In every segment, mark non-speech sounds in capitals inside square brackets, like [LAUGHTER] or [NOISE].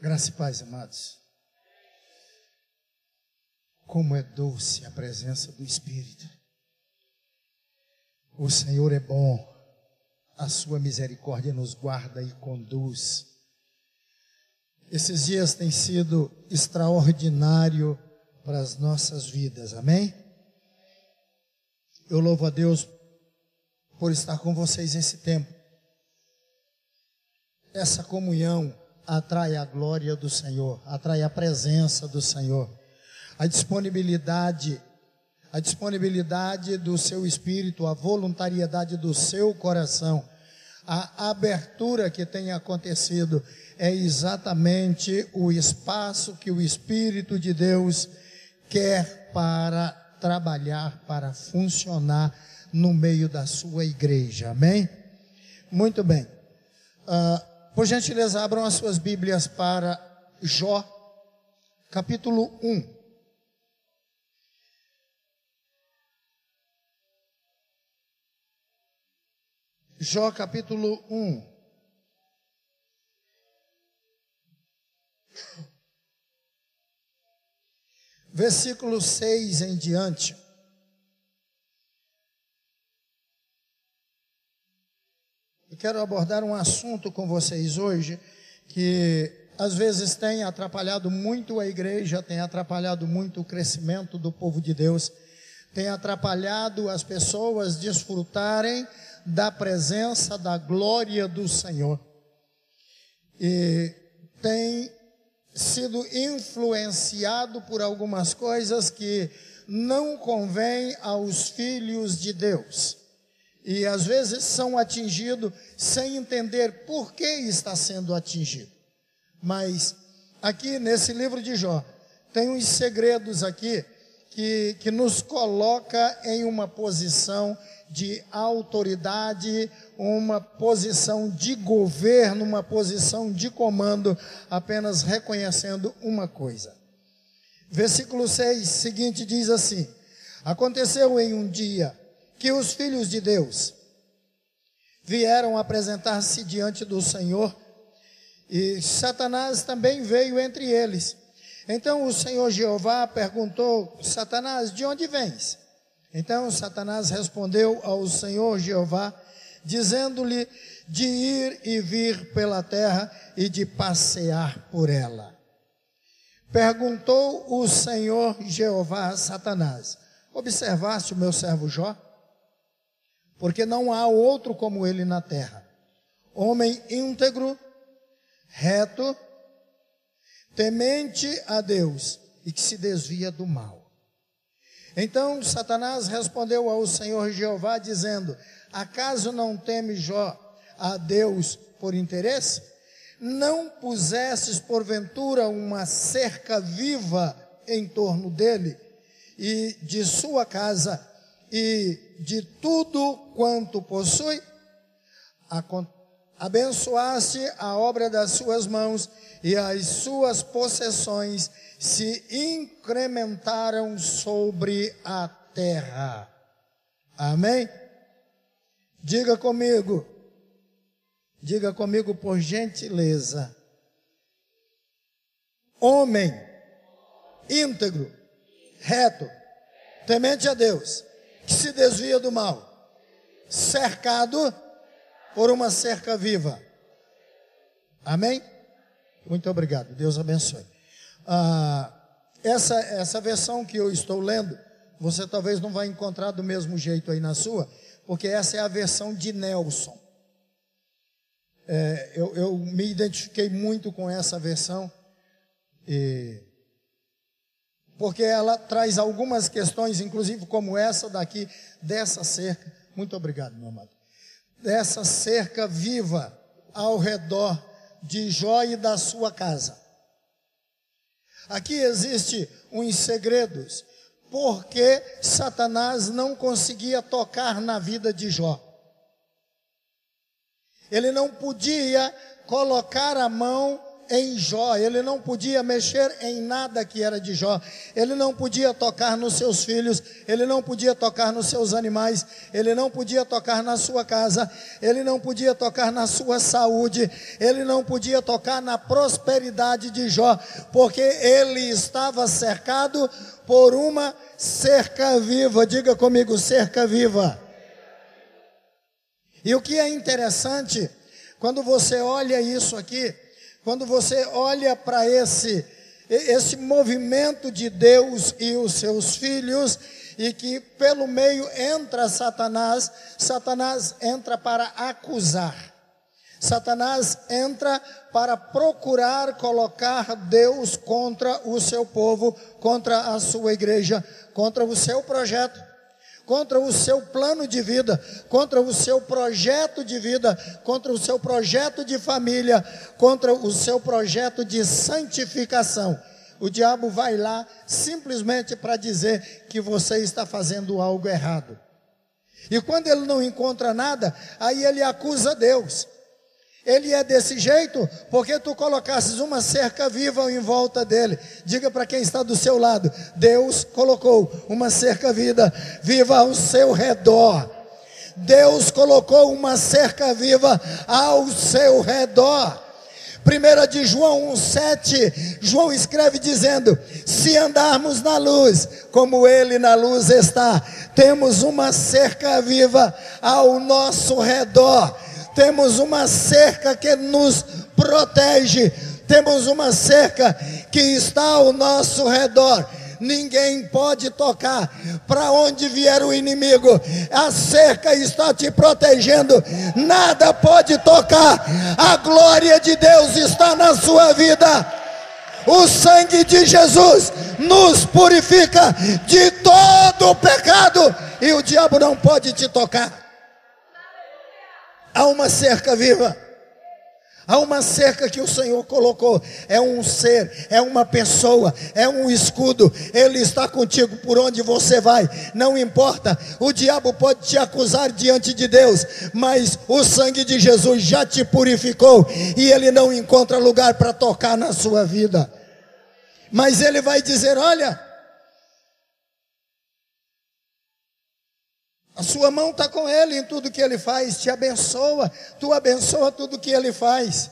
Graça e paz, amados. Como é doce a presença do Espírito. O Senhor é bom, a sua misericórdia nos guarda e conduz. Esses dias têm sido extraordinário para as nossas vidas, amém? Eu louvo a Deus por estar com vocês esse tempo. Essa comunhão atrai a glória do Senhor, atrai a presença do Senhor, a disponibilidade, a disponibilidade do seu espírito, a voluntariedade do seu coração, a abertura que tem acontecido é exatamente o espaço que o Espírito de Deus quer para trabalhar, para funcionar no meio da sua igreja. Amém? Muito bem. Uh, por gentileza, abram as suas Bíblias para Jó, capítulo 1. Jó, capítulo 1. Versículo 6 em diante. Quero abordar um assunto com vocês hoje que às vezes tem atrapalhado muito a igreja, tem atrapalhado muito o crescimento do povo de Deus, tem atrapalhado as pessoas desfrutarem da presença, da glória do Senhor. E tem sido influenciado por algumas coisas que não convêm aos filhos de Deus e às vezes são atingidos sem entender por que está sendo atingido. Mas aqui nesse livro de Jó, tem uns segredos aqui que, que nos coloca em uma posição de autoridade, uma posição de governo, uma posição de comando, apenas reconhecendo uma coisa. Versículo 6 seguinte diz assim: Aconteceu em um dia que os filhos de Deus vieram apresentar-se diante do Senhor e Satanás também veio entre eles. Então o Senhor Jeová perguntou: Satanás, de onde vens? Então Satanás respondeu ao Senhor Jeová, dizendo-lhe de ir e vir pela terra e de passear por ela. Perguntou o Senhor Jeová a Satanás: Observaste o meu servo Jó? Porque não há outro como ele na terra. Homem íntegro, reto, temente a Deus e que se desvia do mal. Então Satanás respondeu ao Senhor Jeová, dizendo: Acaso não teme Jó a Deus por interesse? Não pusesses porventura uma cerca viva em torno dele e de sua casa e de tudo quanto possui, abençoaste a obra das suas mãos e as suas possessões se incrementaram sobre a terra. Amém? Diga comigo, diga comigo por gentileza. Homem íntegro, reto, temente a Deus que se desvia do mal, cercado por uma cerca viva. Amém? Muito obrigado. Deus abençoe. Ah, essa, essa versão que eu estou lendo, você talvez não vai encontrar do mesmo jeito aí na sua, porque essa é a versão de Nelson. É, eu, eu me identifiquei muito com essa versão. E porque ela traz algumas questões, inclusive como essa daqui, dessa cerca. Muito obrigado, meu amado. Dessa cerca viva ao redor de Jó e da sua casa. Aqui existe uns segredos, porque Satanás não conseguia tocar na vida de Jó. Ele não podia colocar a mão em Jó, ele não podia mexer em nada que era de Jó, ele não podia tocar nos seus filhos, ele não podia tocar nos seus animais, ele não podia tocar na sua casa, ele não podia tocar na sua saúde, ele não podia tocar na prosperidade de Jó, porque ele estava cercado por uma cerca viva. Diga comigo, cerca viva. E o que é interessante, quando você olha isso aqui, quando você olha para esse esse movimento de Deus e os seus filhos, e que pelo meio entra Satanás, Satanás entra para acusar. Satanás entra para procurar colocar Deus contra o seu povo, contra a sua igreja, contra o seu projeto contra o seu plano de vida, contra o seu projeto de vida, contra o seu projeto de família, contra o seu projeto de santificação. O diabo vai lá simplesmente para dizer que você está fazendo algo errado. E quando ele não encontra nada, aí ele acusa Deus. Ele é desse jeito porque tu colocasses uma cerca viva em volta dele. Diga para quem está do seu lado: Deus colocou uma cerca vida, viva ao seu redor. Deus colocou uma cerca viva ao seu redor. 1 de João 1,7, João escreve dizendo: Se andarmos na luz, como Ele na luz está, temos uma cerca viva ao nosso redor temos uma cerca que nos protege, temos uma cerca que está ao nosso redor. Ninguém pode tocar para onde vier o inimigo. A cerca está te protegendo. Nada pode tocar. A glória de Deus está na sua vida. O sangue de Jesus nos purifica de todo o pecado e o diabo não pode te tocar. Há uma cerca viva. Há uma cerca que o Senhor colocou. É um ser, é uma pessoa, é um escudo. Ele está contigo por onde você vai. Não importa. O diabo pode te acusar diante de Deus, mas o sangue de Jesus já te purificou e ele não encontra lugar para tocar na sua vida. Mas ele vai dizer: Olha, A sua mão está com ele em tudo que ele faz, te abençoa, tu abençoa tudo que ele faz.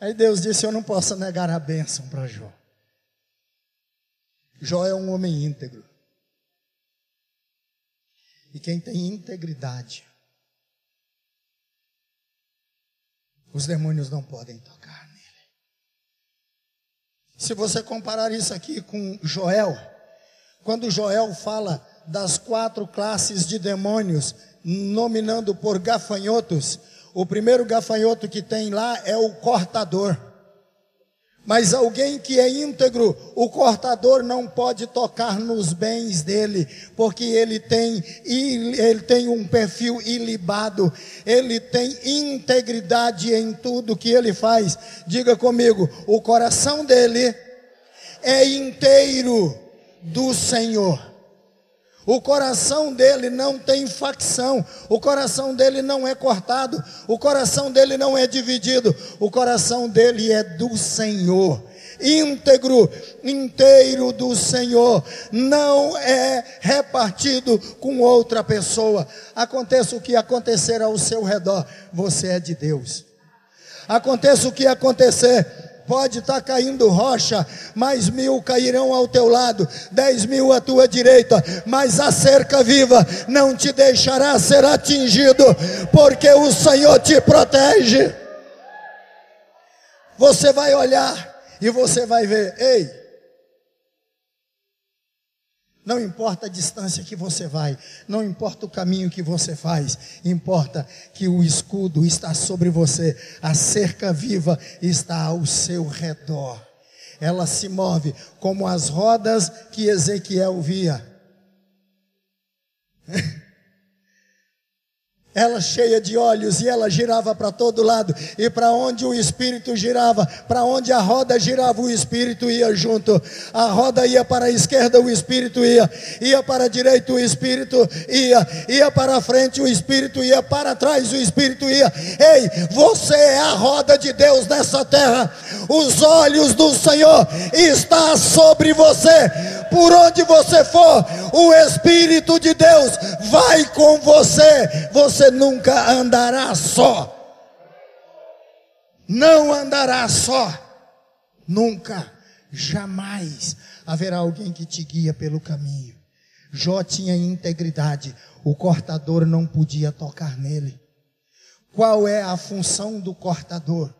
Aí Deus disse: Eu não posso negar a bênção para Jó. Jó é um homem íntegro. E quem tem integridade, os demônios não podem tocar nele. Se você comparar isso aqui com Joel, quando Joel fala das quatro classes de demônios, nominando por gafanhotos. O primeiro gafanhoto que tem lá é o cortador. Mas alguém que é íntegro, o cortador não pode tocar nos bens dele, porque ele tem, ele tem um perfil ilibado, ele tem integridade em tudo que ele faz. Diga comigo, o coração dele é inteiro do Senhor. O coração dele não tem facção, o coração dele não é cortado, o coração dele não é dividido, o coração dele é do Senhor. Íntegro, inteiro do Senhor, não é repartido com outra pessoa. Aconteça o que acontecer ao seu redor, você é de Deus. Aconteça o que acontecer, Pode estar tá caindo rocha, mais mil cairão ao teu lado, dez mil à tua direita, mas a cerca viva não te deixará ser atingido, porque o Senhor te protege. Você vai olhar e você vai ver, ei, não importa a distância que você vai, não importa o caminho que você faz, importa que o escudo está sobre você, a cerca viva está ao seu redor. Ela se move como as rodas que Ezequiel via. [LAUGHS] ela cheia de olhos, e ela girava para todo lado, e para onde o espírito girava, para onde a roda girava, o espírito ia junto. A roda ia para a esquerda, o espírito ia, ia para a direita, o espírito ia, ia para a frente, o espírito ia, para trás, o espírito ia. Ei, você é a roda de Deus nessa terra. Os olhos do Senhor estão sobre você. Por onde você for, o espírito de Deus vai com você. Você nunca andará só. Não andará só. Nunca, jamais haverá alguém que te guia pelo caminho. Jó tinha integridade, o cortador não podia tocar nele. Qual é a função do cortador?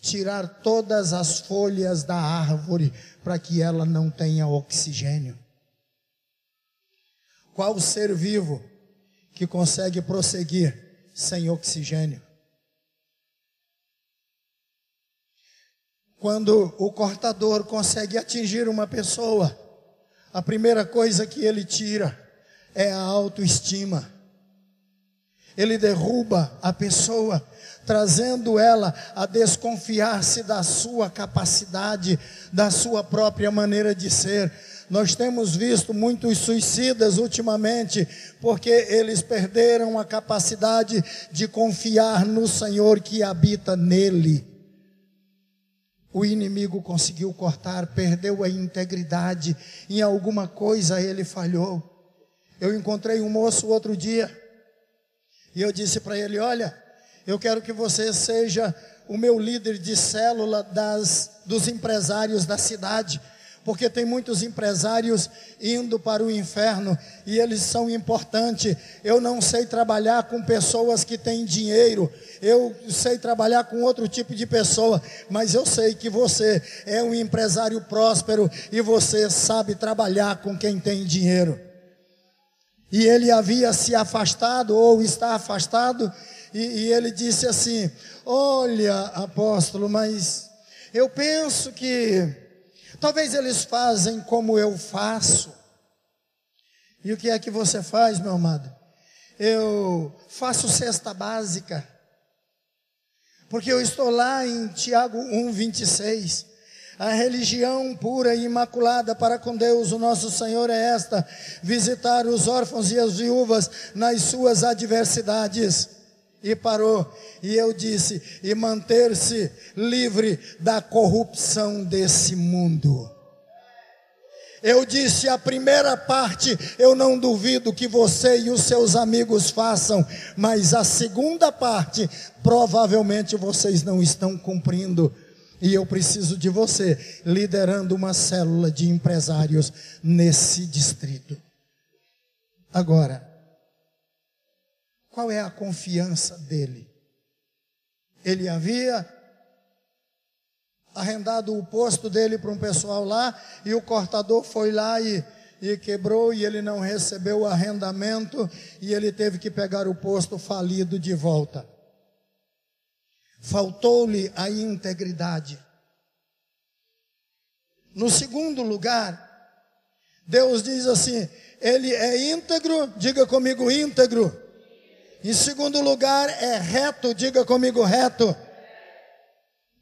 Tirar todas as folhas da árvore para que ela não tenha oxigênio. Qual ser vivo que consegue prosseguir sem oxigênio. Quando o cortador consegue atingir uma pessoa, a primeira coisa que ele tira é a autoestima. Ele derruba a pessoa, trazendo ela a desconfiar-se da sua capacidade, da sua própria maneira de ser nós temos visto muitos suicidas ultimamente, porque eles perderam a capacidade de confiar no Senhor que habita nele. O inimigo conseguiu cortar, perdeu a integridade, em alguma coisa ele falhou. Eu encontrei um moço outro dia, e eu disse para ele: Olha, eu quero que você seja o meu líder de célula das, dos empresários da cidade porque tem muitos empresários indo para o inferno e eles são importantes. Eu não sei trabalhar com pessoas que têm dinheiro, eu sei trabalhar com outro tipo de pessoa, mas eu sei que você é um empresário próspero e você sabe trabalhar com quem tem dinheiro. E ele havia se afastado ou está afastado, e, e ele disse assim: Olha, apóstolo, mas eu penso que Talvez eles fazem como eu faço. E o que é que você faz, meu amado? Eu faço cesta básica. Porque eu estou lá em Tiago 1:26. A religião pura e imaculada para com Deus, o nosso Senhor, é esta: visitar os órfãos e as viúvas nas suas adversidades e parou. E eu disse: e manter-se livre da corrupção desse mundo. Eu disse a primeira parte, eu não duvido que você e os seus amigos façam, mas a segunda parte, provavelmente vocês não estão cumprindo. E eu preciso de você liderando uma célula de empresários nesse distrito. Agora, qual é a confiança dele? Ele havia arrendado o posto dele para um pessoal lá e o cortador foi lá e, e quebrou e ele não recebeu o arrendamento e ele teve que pegar o posto falido de volta. Faltou-lhe a integridade. No segundo lugar, Deus diz assim: Ele é íntegro, diga comigo íntegro. Em segundo lugar, é reto, diga comigo reto.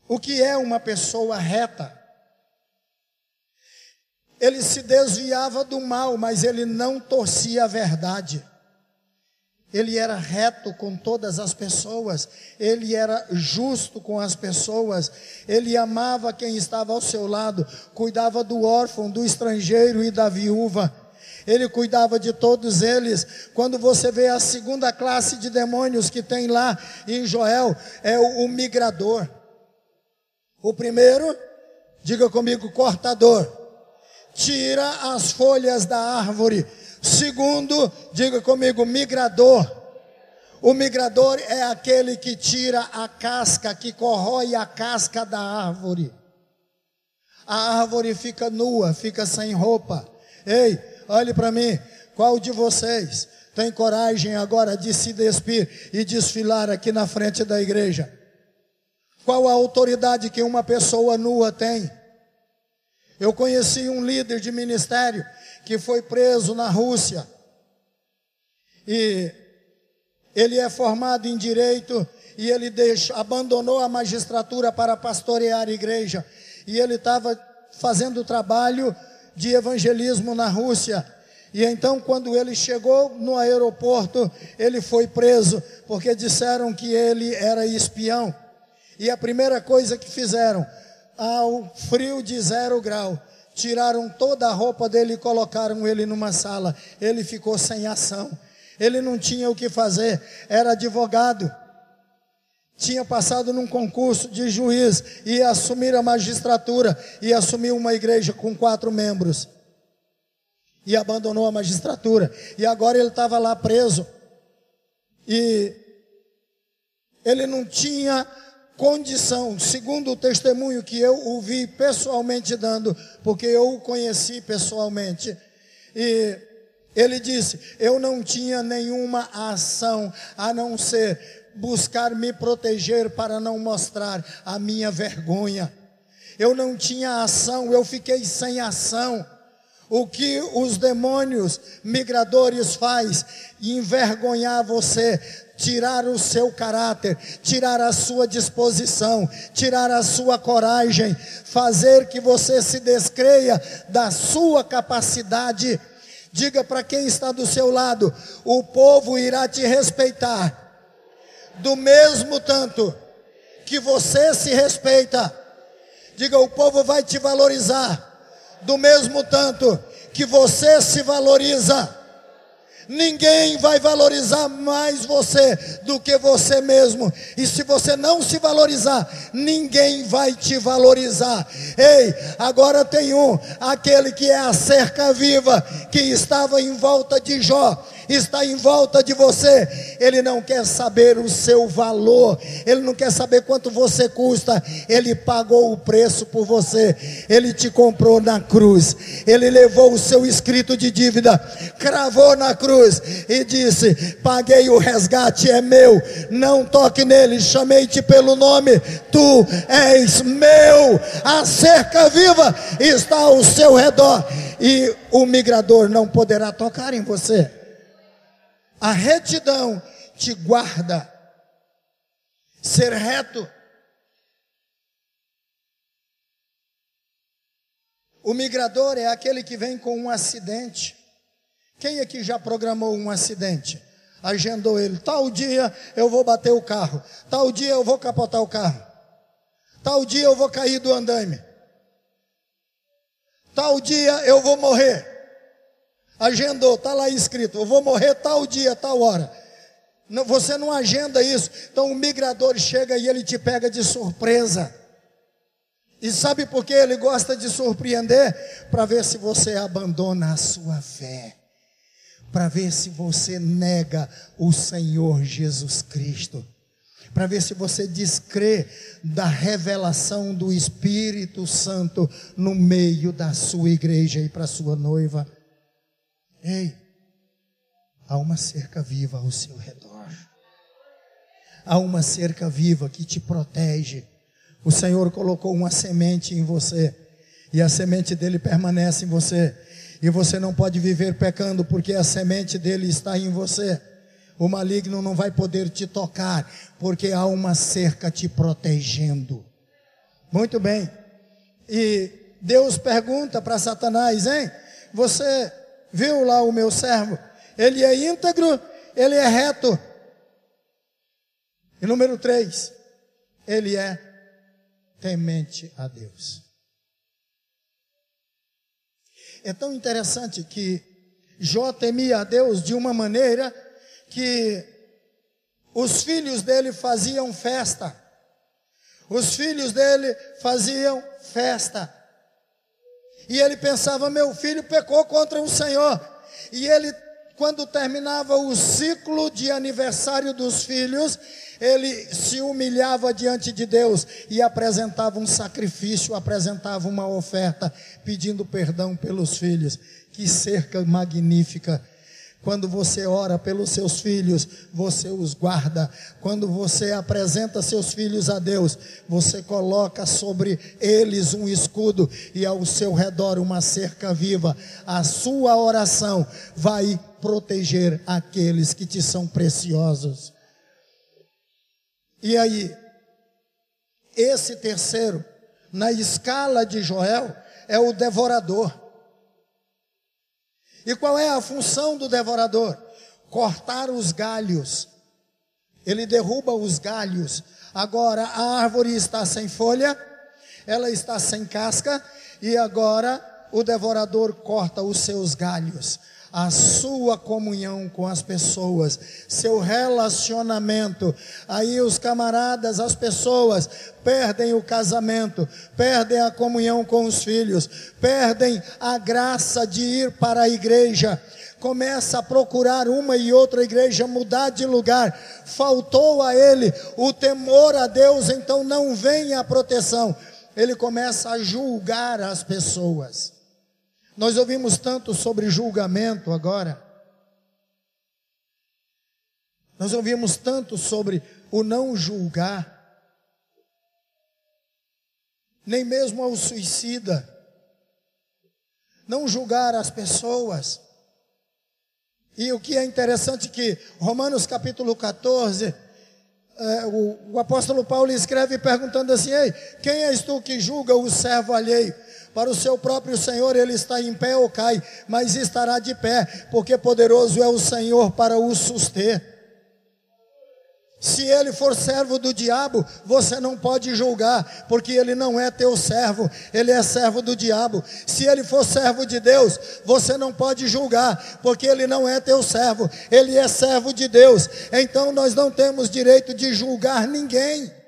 O que é uma pessoa reta? Ele se desviava do mal, mas ele não torcia a verdade. Ele era reto com todas as pessoas, ele era justo com as pessoas, ele amava quem estava ao seu lado, cuidava do órfão, do estrangeiro e da viúva ele cuidava de todos eles. Quando você vê a segunda classe de demônios que tem lá em Joel, é o, o migrador. O primeiro, diga comigo, cortador, tira as folhas da árvore. Segundo, diga comigo, migrador. O migrador é aquele que tira a casca, que corrói a casca da árvore. A árvore fica nua, fica sem roupa. Ei, Olhe para mim, qual de vocês tem coragem agora de se despir e desfilar aqui na frente da igreja? Qual a autoridade que uma pessoa nua tem? Eu conheci um líder de ministério que foi preso na Rússia. E ele é formado em direito e ele deixou, abandonou a magistratura para pastorear a igreja. E ele estava fazendo trabalho de evangelismo na Rússia. E então, quando ele chegou no aeroporto, ele foi preso, porque disseram que ele era espião. E a primeira coisa que fizeram, ao frio de zero grau, tiraram toda a roupa dele e colocaram ele numa sala. Ele ficou sem ação. Ele não tinha o que fazer, era advogado. Tinha passado num concurso de juiz, ia assumir a magistratura, e assumiu uma igreja com quatro membros. E abandonou a magistratura. E agora ele estava lá preso. E ele não tinha condição, segundo o testemunho que eu ouvi pessoalmente dando, porque eu o conheci pessoalmente. E ele disse: Eu não tinha nenhuma ação a não ser buscar me proteger para não mostrar a minha vergonha. Eu não tinha ação, eu fiquei sem ação. O que os demônios migradores faz? Envergonhar você, tirar o seu caráter, tirar a sua disposição, tirar a sua coragem, fazer que você se descreia da sua capacidade. Diga para quem está do seu lado: o povo irá te respeitar, do mesmo tanto que você se respeita. Diga: o povo vai te valorizar, do mesmo tanto que você se valoriza. Ninguém vai valorizar mais você do que você mesmo. E se você não se valorizar, ninguém vai te valorizar. Ei, agora tem um, aquele que é a cerca viva, que estava em volta de Jó está em volta de você, ele não quer saber o seu valor, ele não quer saber quanto você custa, ele pagou o preço por você, ele te comprou na cruz, ele levou o seu escrito de dívida, cravou na cruz e disse: Paguei o resgate, é meu, não toque nele, chamei-te pelo nome, tu és meu, a cerca viva está ao seu redor e o migrador não poderá tocar em você. A retidão te guarda. Ser reto. O migrador é aquele que vem com um acidente. Quem aqui já programou um acidente? Agendou ele. Tal dia eu vou bater o carro. Tal dia eu vou capotar o carro. Tal dia eu vou cair do andaime. Tal dia eu vou morrer agendou, está lá escrito, eu vou morrer tal dia, tal hora. Não, você não agenda isso. Então o migrador chega e ele te pega de surpresa. E sabe por que ele gosta de surpreender? Para ver se você abandona a sua fé. Para ver se você nega o Senhor Jesus Cristo. Para ver se você descrê da revelação do Espírito Santo no meio da sua igreja e para sua noiva. Ei, há uma cerca viva ao seu redor. Há uma cerca viva que te protege. O Senhor colocou uma semente em você, e a semente dele permanece em você. E você não pode viver pecando, porque a semente dele está em você. O maligno não vai poder te tocar, porque há uma cerca te protegendo. Muito bem. E Deus pergunta para Satanás, hein? Você Viu lá o meu servo? Ele é íntegro, ele é reto. E número três, ele é temente a Deus. É tão interessante que Jó temia a Deus de uma maneira que os filhos dele faziam festa. Os filhos dele faziam festa. E ele pensava: meu filho pecou contra o Senhor. E ele, quando terminava o ciclo de aniversário dos filhos, ele se humilhava diante de Deus e apresentava um sacrifício, apresentava uma oferta, pedindo perdão pelos filhos. Que cerca magnífica! Quando você ora pelos seus filhos, você os guarda. Quando você apresenta seus filhos a Deus, você coloca sobre eles um escudo e ao seu redor uma cerca viva. A sua oração vai proteger aqueles que te são preciosos. E aí, esse terceiro, na escala de Joel, é o devorador. E qual é a função do devorador? Cortar os galhos. Ele derruba os galhos. Agora a árvore está sem folha, ela está sem casca, e agora o devorador corta os seus galhos a sua comunhão com as pessoas, seu relacionamento. Aí os camaradas, as pessoas perdem o casamento, perdem a comunhão com os filhos, perdem a graça de ir para a igreja. Começa a procurar uma e outra igreja, mudar de lugar. Faltou a ele o temor a Deus, então não vem a proteção. Ele começa a julgar as pessoas. Nós ouvimos tanto sobre julgamento agora. Nós ouvimos tanto sobre o não julgar. Nem mesmo ao suicida. Não julgar as pessoas. E o que é interessante que Romanos capítulo 14, é, o, o apóstolo Paulo escreve perguntando assim: Ei, quem és tu que julga o servo alheio? Para o seu próprio Senhor ele está em pé ou cai, mas estará de pé, porque poderoso é o Senhor para o suster. Se ele for servo do diabo, você não pode julgar, porque ele não é teu servo, ele é servo do diabo. Se ele for servo de Deus, você não pode julgar, porque ele não é teu servo, ele é servo de Deus. Então nós não temos direito de julgar ninguém.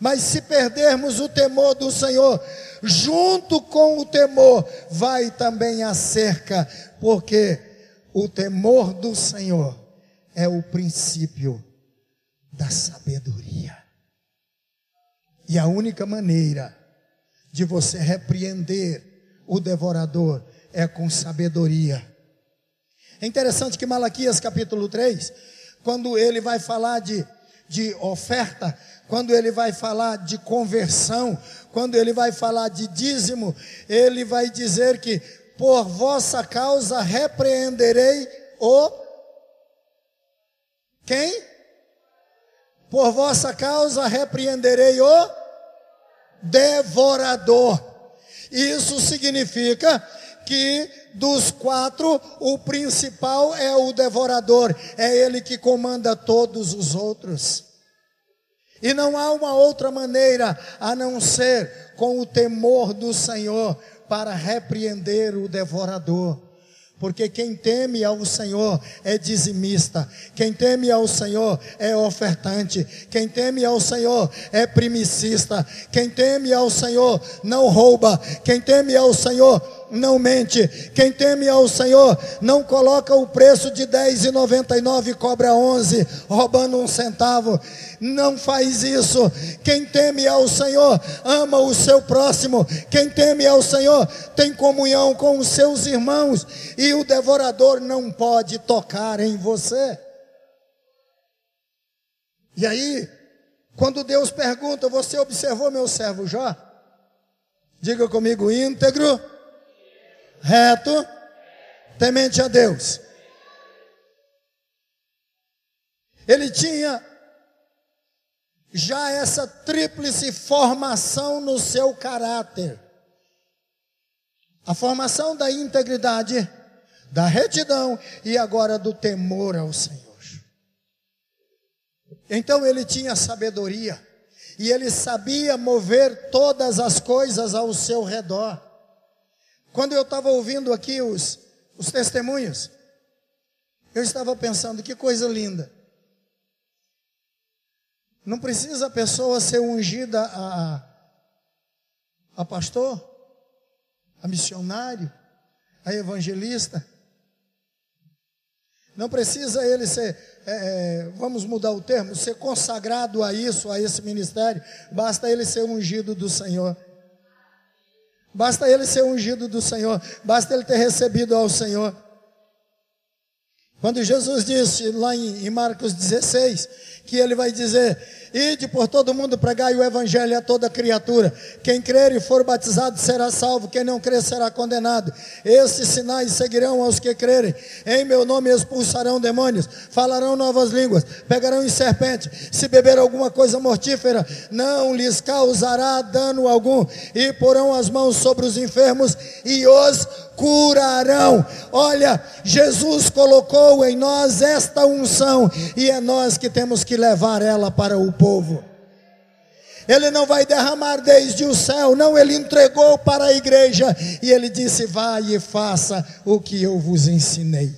Mas se perdermos o temor do Senhor, junto com o temor vai também a cerca, porque o temor do Senhor é o princípio da sabedoria. E a única maneira de você repreender o devorador é com sabedoria. É interessante que Malaquias capítulo 3, quando ele vai falar de, de oferta, quando ele vai falar de conversão, quando ele vai falar de dízimo, ele vai dizer que por vossa causa repreenderei o quem? Por vossa causa repreenderei o devorador. Isso significa que dos quatro, o principal é o devorador, é ele que comanda todos os outros. E não há uma outra maneira a não ser com o temor do Senhor para repreender o devorador. Porque quem teme ao Senhor é dizimista, quem teme ao Senhor é ofertante, quem teme ao Senhor é primicista, quem teme ao Senhor não rouba, quem teme ao Senhor não mente. Quem teme ao Senhor não coloca o preço de 10,99 e cobra 11, roubando um centavo. Não faz isso. Quem teme ao Senhor ama o seu próximo. Quem teme ao Senhor tem comunhão com os seus irmãos. E o devorador não pode tocar em você. E aí, quando Deus pergunta, você observou meu servo Jó? Diga comigo, íntegro reto, temente a Deus. Ele tinha já essa tríplice formação no seu caráter. A formação da integridade, da retidão e agora do temor ao Senhor. Então ele tinha sabedoria e ele sabia mover todas as coisas ao seu redor. Quando eu estava ouvindo aqui os, os testemunhos, eu estava pensando, que coisa linda. Não precisa a pessoa ser ungida a, a pastor, a missionário, a evangelista. Não precisa ele ser, é, é, vamos mudar o termo, ser consagrado a isso, a esse ministério. Basta ele ser ungido do Senhor. Basta ele ser ungido do Senhor, basta ele ter recebido ao Senhor. Quando Jesus disse lá em Marcos 16, que ele vai dizer: Ide por todo mundo pregar o evangelho a toda criatura. Quem crer e for batizado será salvo, quem não crer será condenado. Esses sinais seguirão aos que crerem. Em meu nome expulsarão demônios, falarão novas línguas, pegarão em serpente. Se beber alguma coisa mortífera, não lhes causará dano algum. E porão as mãos sobre os enfermos e os curarão. Olha, Jesus colocou em nós esta unção e é nós que temos que levar ela para o povo. Ele não vai derramar desde o céu, não, ele entregou para a igreja e ele disse: Vai e faça o que eu vos ensinei.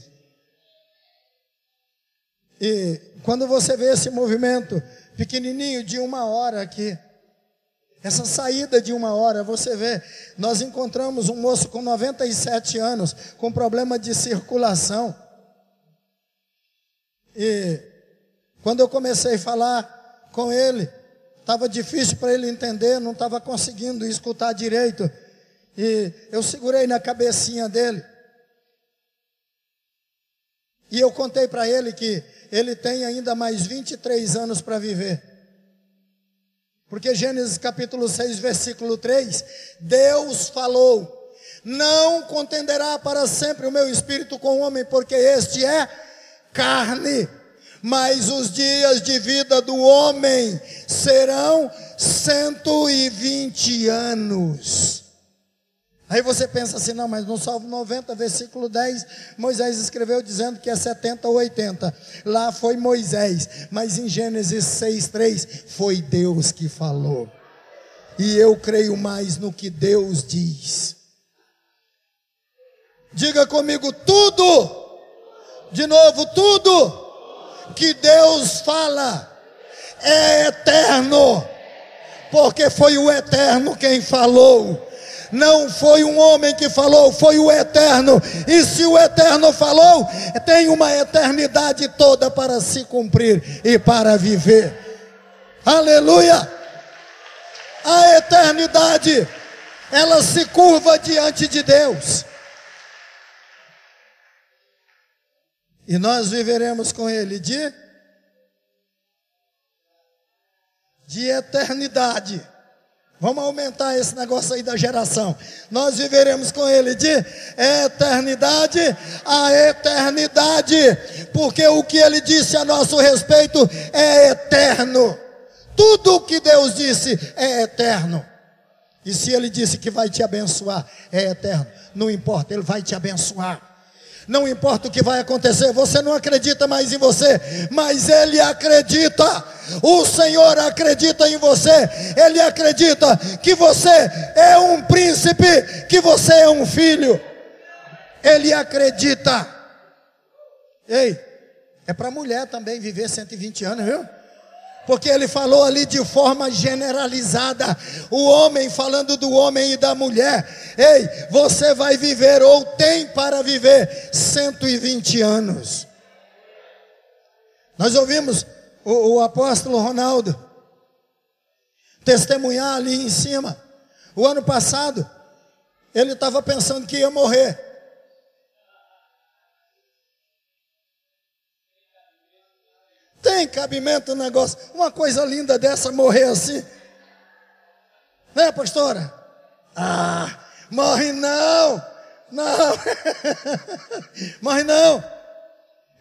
E quando você vê esse movimento pequenininho de uma hora aqui, essa saída de uma hora, você vê, nós encontramos um moço com 97 anos, com problema de circulação. E quando eu comecei a falar com ele, estava difícil para ele entender, não estava conseguindo escutar direito. E eu segurei na cabecinha dele. E eu contei para ele que ele tem ainda mais 23 anos para viver. Porque Gênesis capítulo 6, versículo 3, Deus falou: Não contenderá para sempre o meu espírito com o homem, porque este é carne, mas os dias de vida do homem serão 120 anos. Aí você pensa assim, não, mas no Salmo 90, versículo 10, Moisés escreveu dizendo que é 70 ou 80. Lá foi Moisés, mas em Gênesis 6, 3, foi Deus que falou. E eu creio mais no que Deus diz. Diga comigo, tudo, de novo, tudo que Deus fala é eterno, porque foi o eterno quem falou. Não foi um homem que falou, foi o eterno. E se o eterno falou, tem uma eternidade toda para se cumprir e para viver. Aleluia! A eternidade, ela se curva diante de Deus. E nós viveremos com Ele de, de eternidade. Vamos aumentar esse negócio aí da geração. Nós viveremos com Ele de eternidade a eternidade, porque o que Ele disse a nosso respeito é eterno. Tudo o que Deus disse é eterno. E se Ele disse que vai te abençoar, é eterno. Não importa, Ele vai te abençoar. Não importa o que vai acontecer, você não acredita mais em você, mas Ele acredita. O Senhor acredita em você, Ele acredita que você é um príncipe, que você é um filho. Ele acredita. Ei, é para mulher também viver 120 anos, viu? Porque ele falou ali de forma generalizada, o homem falando do homem e da mulher. Ei, você vai viver ou tem para viver 120 anos. Nós ouvimos o, o apóstolo Ronaldo testemunhar ali em cima. O ano passado, ele estava pensando que ia morrer. Tem cabimento no negócio. Uma coisa linda dessa morrer assim. Né, pastora? Ah, morre não. Não. [LAUGHS] morre não.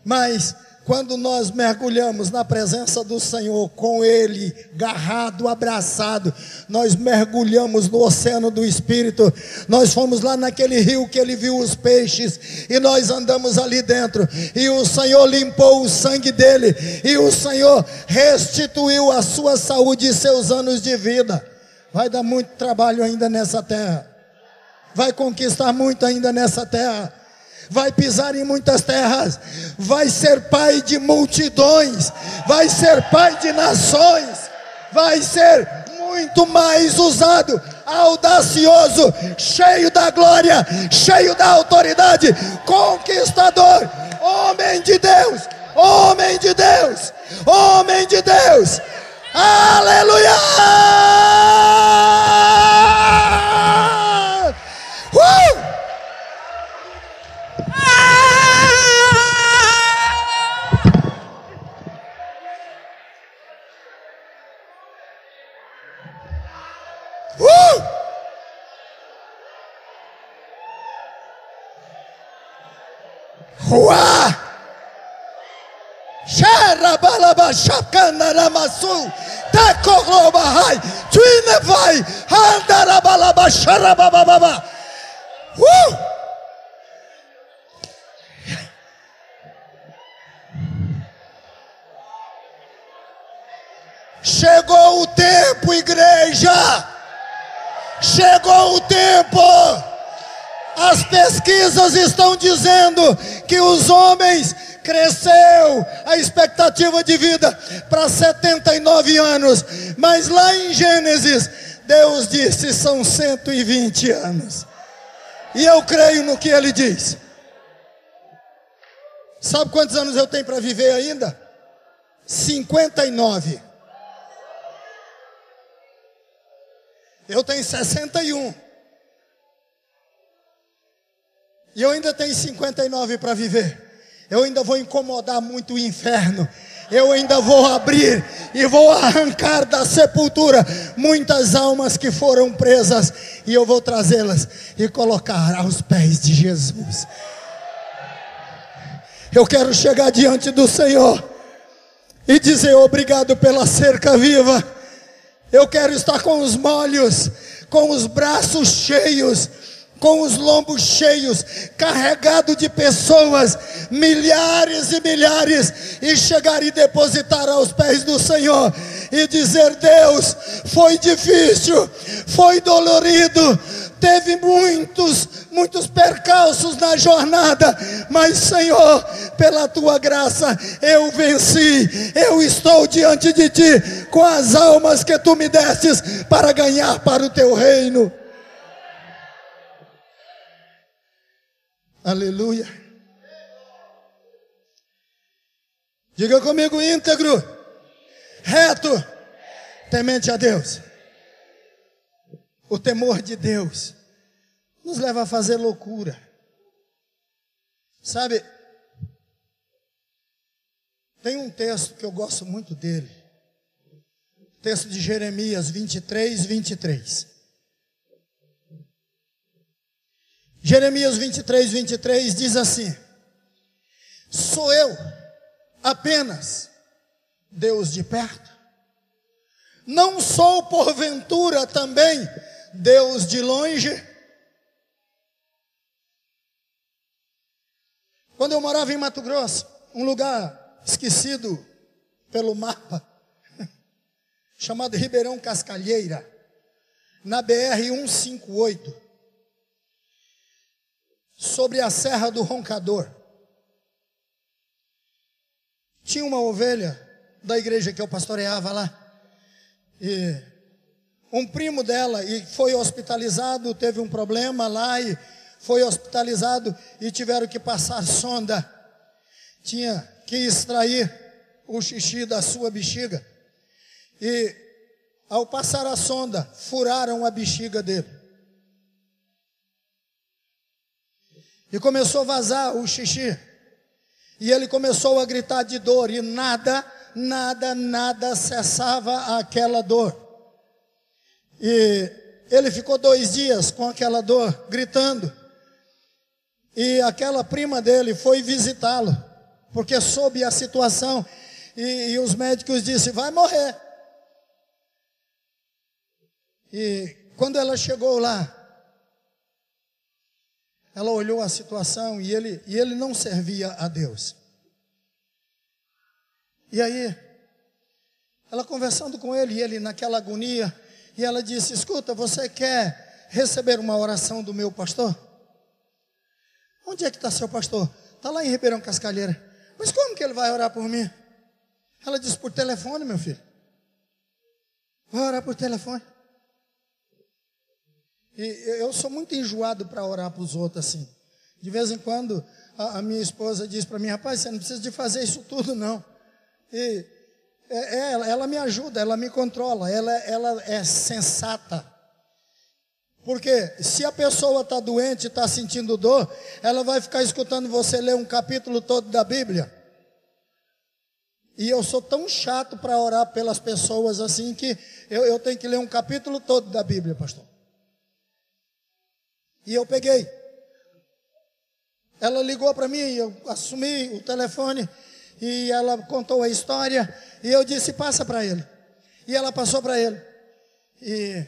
Mas quando nós mergulhamos na presença do Senhor, com Ele, garrado, abraçado, nós mergulhamos no oceano do Espírito, nós fomos lá naquele rio que Ele viu os peixes, e nós andamos ali dentro, e o Senhor limpou o sangue dele, e o Senhor restituiu a sua saúde e seus anos de vida. Vai dar muito trabalho ainda nessa terra, vai conquistar muito ainda nessa terra vai pisar em muitas terras, vai ser pai de multidões, vai ser pai de nações, vai ser muito mais usado, audacioso, cheio da glória, cheio da autoridade, conquistador, homem de Deus, homem de Deus, homem de Deus. Aleluia! Uh! Uá! Xarabalabachacandaramassu, Tecorobahai, Twinevai, Handarabalabacharabababa. Uh! Chegou o tempo, igreja. Chegou o tempo. As pesquisas estão dizendo que os homens cresceu a expectativa de vida para 79 anos, mas lá em Gênesis Deus disse são 120 anos. E eu creio no que ele diz. Sabe quantos anos eu tenho para viver ainda? 59. Eu tenho 61. E eu ainda tenho 59 para viver. Eu ainda vou incomodar muito o inferno. Eu ainda vou abrir e vou arrancar da sepultura muitas almas que foram presas e eu vou trazê-las e colocar aos pés de Jesus. Eu quero chegar diante do Senhor e dizer obrigado pela cerca viva eu quero estar com os molhos, com os braços cheios, com os lombos cheios, carregado de pessoas, milhares e milhares, e chegar e depositar aos pés do Senhor e dizer: Deus, foi difícil, foi dolorido, teve muitos, muitos percalços na jornada, mas Senhor, pela tua graça, eu venci, eu estou diante de ti com as almas que tu me destes para ganhar para o teu reino. Aleluia. Diga comigo íntegro, reto, temente a Deus. O temor de Deus nos leva a fazer loucura. Sabe, tem um texto que eu gosto muito dele. Texto de Jeremias 23, 23. Jeremias 23, 23 diz assim: Sou eu apenas Deus de perto? Não sou porventura também Deus de longe? Quando eu morava em Mato Grosso, um lugar esquecido pelo mapa, [LAUGHS] chamado Ribeirão Cascalheira, na BR 158, sobre a Serra do Roncador. Tinha uma ovelha da igreja que eu pastoreava lá. E um primo dela e foi hospitalizado, teve um problema lá e foi hospitalizado e tiveram que passar sonda. Tinha que extrair o xixi da sua bexiga. E ao passar a sonda, furaram a bexiga dele. E começou a vazar o xixi. E ele começou a gritar de dor e nada, nada, nada cessava aquela dor. E ele ficou dois dias com aquela dor, gritando. E aquela prima dele foi visitá-lo, porque soube a situação. E, e os médicos disseram: vai morrer. E quando ela chegou lá, ela olhou a situação e ele, e ele não servia a Deus. E aí, ela conversando com ele, e ele naquela agonia, e ela disse: Escuta, você quer receber uma oração do meu pastor? Onde é que está seu pastor? Está lá em Ribeirão Cascalheira. Mas como que ele vai orar por mim? Ela disse: Por telefone, meu filho. Vai orar por telefone. E eu sou muito enjoado para orar para os outros assim. De vez em quando a, a minha esposa diz para mim: Rapaz, você não precisa de fazer isso tudo, não. E é, é, ela, ela me ajuda, ela me controla, ela, ela é sensata. Porque se a pessoa está doente, está sentindo dor, ela vai ficar escutando você ler um capítulo todo da Bíblia. E eu sou tão chato para orar pelas pessoas assim que eu, eu tenho que ler um capítulo todo da Bíblia, pastor. E eu peguei. Ela ligou para mim, eu assumi o telefone e ela contou a história e eu disse: passa para ele. E ela passou para ele. E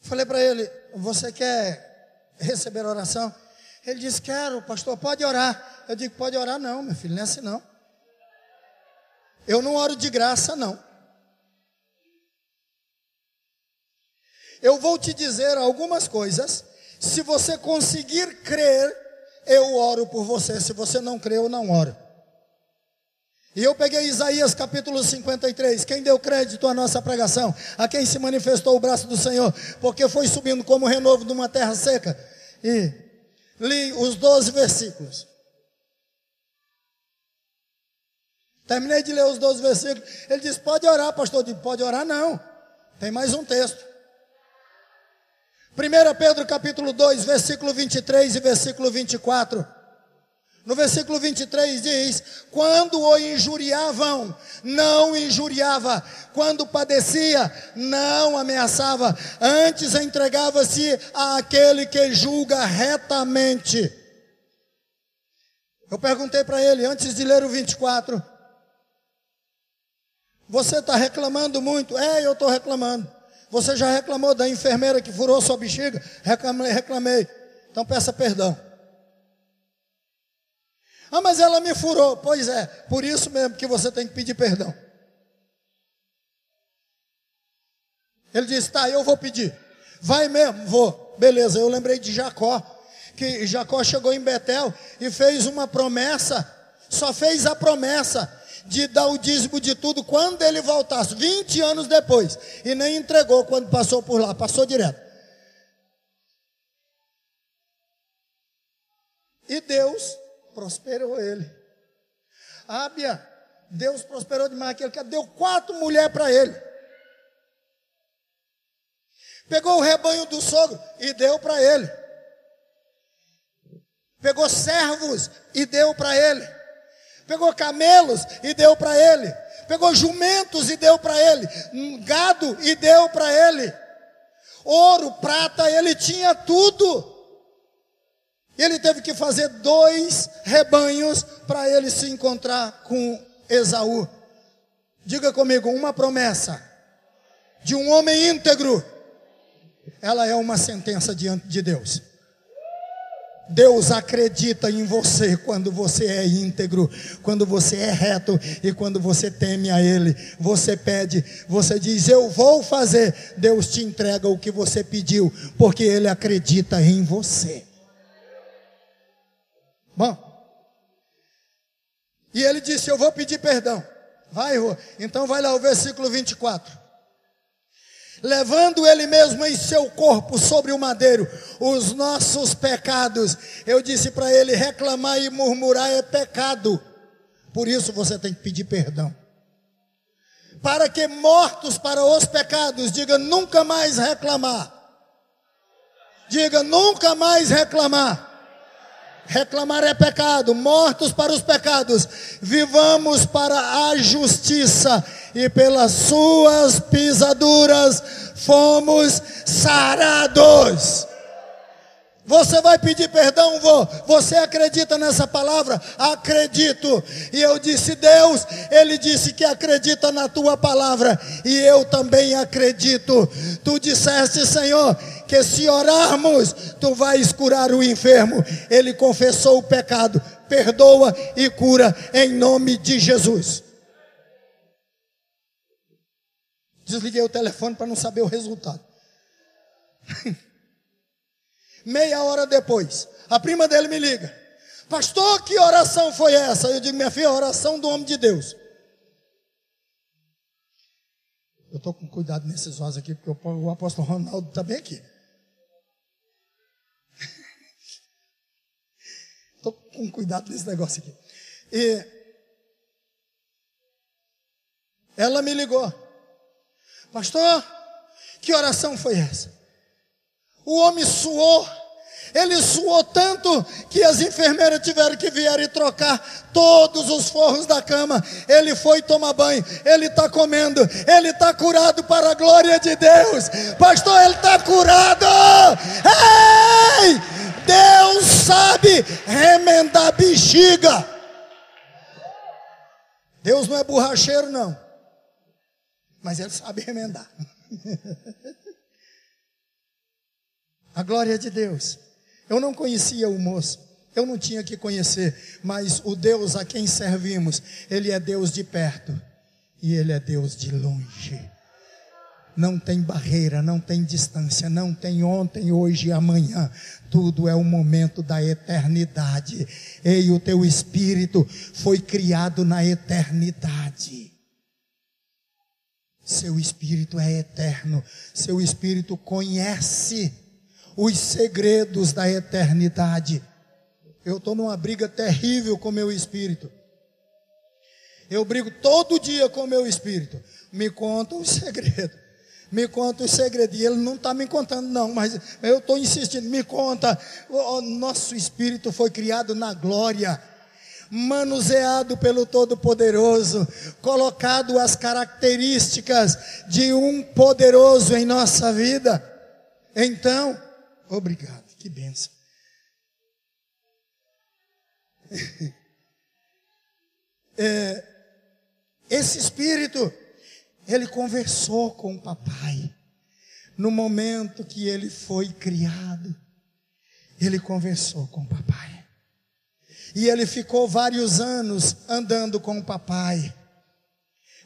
falei para ele: Você quer receber oração? Ele disse: Quero, pastor, pode orar. Eu digo: Pode orar, não, meu filho, não é assim não. Eu não oro de graça, não. Eu vou te dizer algumas coisas. Se você conseguir crer, eu oro por você. Se você não crê, eu não oro. E eu peguei Isaías capítulo 53. Quem deu crédito à nossa pregação? A quem se manifestou o braço do Senhor? Porque foi subindo como renovo de uma terra seca. E li os 12 versículos. Terminei de ler os 12 versículos. Ele disse: Pode orar, pastor. Pode orar, não. Tem mais um texto. 1 Pedro capítulo 2, versículo 23 e versículo 24. No versículo 23 diz: Quando o injuriavam, não injuriava, quando padecia, não ameaçava, antes entregava-se àquele que julga retamente. Eu perguntei para ele, antes de ler o 24, você está reclamando muito? É, eu estou reclamando. Você já reclamou da enfermeira que furou sua bexiga? Reclamei, reclamei. Então peça perdão. Ah, mas ela me furou. Pois é, por isso mesmo que você tem que pedir perdão. Ele disse: Tá, eu vou pedir. Vai mesmo? Vou. Beleza, eu lembrei de Jacó. Que Jacó chegou em Betel e fez uma promessa. Só fez a promessa de dar o dízimo de tudo quando ele voltasse, 20 anos depois. E nem entregou quando passou por lá, passou direto. E Deus prosperou ele. Ábia, Deus prosperou demais aquele que deu quatro mulheres para ele. Pegou o rebanho do sogro e deu para ele. Pegou servos e deu para ele. Pegou camelos e deu para ele. Pegou jumentos e deu para ele. Gado e deu para ele. Ouro, prata, ele tinha tudo. Ele teve que fazer dois rebanhos para ele se encontrar com Esaú. Diga comigo, uma promessa de um homem íntegro, ela é uma sentença diante de Deus. Deus acredita em você quando você é íntegro, quando você é reto e quando você teme a Ele. Você pede, você diz: Eu vou fazer. Deus te entrega o que você pediu, porque Ele acredita em você. Bom, e ele disse: Eu vou pedir perdão. Vai. Então vai lá o versículo 24. Levando ele mesmo em seu corpo sobre o madeiro os nossos pecados. Eu disse para ele: reclamar e murmurar é pecado. Por isso você tem que pedir perdão. Para que mortos para os pecados, diga nunca mais reclamar. Diga nunca mais reclamar. Reclamar é pecado, mortos para os pecados, vivamos para a justiça, e pelas suas pisaduras fomos sarados. Você vai pedir perdão, vô? Você acredita nessa palavra? Acredito. E eu disse, Deus, Ele disse que acredita na tua palavra. E eu também acredito. Tu disseste, Senhor, que se orarmos, tu vais curar o enfermo. Ele confessou o pecado, perdoa e cura em nome de Jesus. Desliguei o telefone para não saber o resultado. [LAUGHS] Meia hora depois, a prima dele me liga. Pastor, que oração foi essa? Eu digo, minha filha, oração do homem de Deus. Eu estou com cuidado nesses olhos aqui, porque o apóstolo Ronaldo está bem aqui. Estou com cuidado nesse negócio aqui. E ela me ligou. Pastor, que oração foi essa? O homem suou. Ele suou tanto que as enfermeiras tiveram que vir e trocar todos os forros da cama. Ele foi tomar banho, ele está comendo, ele está curado para a glória de Deus. Pastor, ele está curado. Ei! Deus sabe remendar bexiga. Deus não é borracheiro, não. Mas Ele sabe remendar. [LAUGHS] A glória de Deus. Eu não conhecia o moço. Eu não tinha que conhecer. Mas o Deus a quem servimos, Ele é Deus de perto. E Ele é Deus de longe não tem barreira, não tem distância, não tem ontem, hoje e amanhã. Tudo é o momento da eternidade. Ei, o teu espírito foi criado na eternidade. Seu espírito é eterno, seu espírito conhece os segredos da eternidade. Eu estou numa briga terrível com meu espírito. Eu brigo todo dia com meu espírito. Me conta os segredos me conta os segredos. E ele não está me contando, não, mas eu estou insistindo, me conta. O nosso espírito foi criado na glória, manuseado pelo Todo-Poderoso, colocado as características de um poderoso em nossa vida. Então, obrigado, que benção. [LAUGHS] É, esse espírito ele conversou com o papai. No momento que ele foi criado, ele conversou com o papai. E ele ficou vários anos andando com o papai.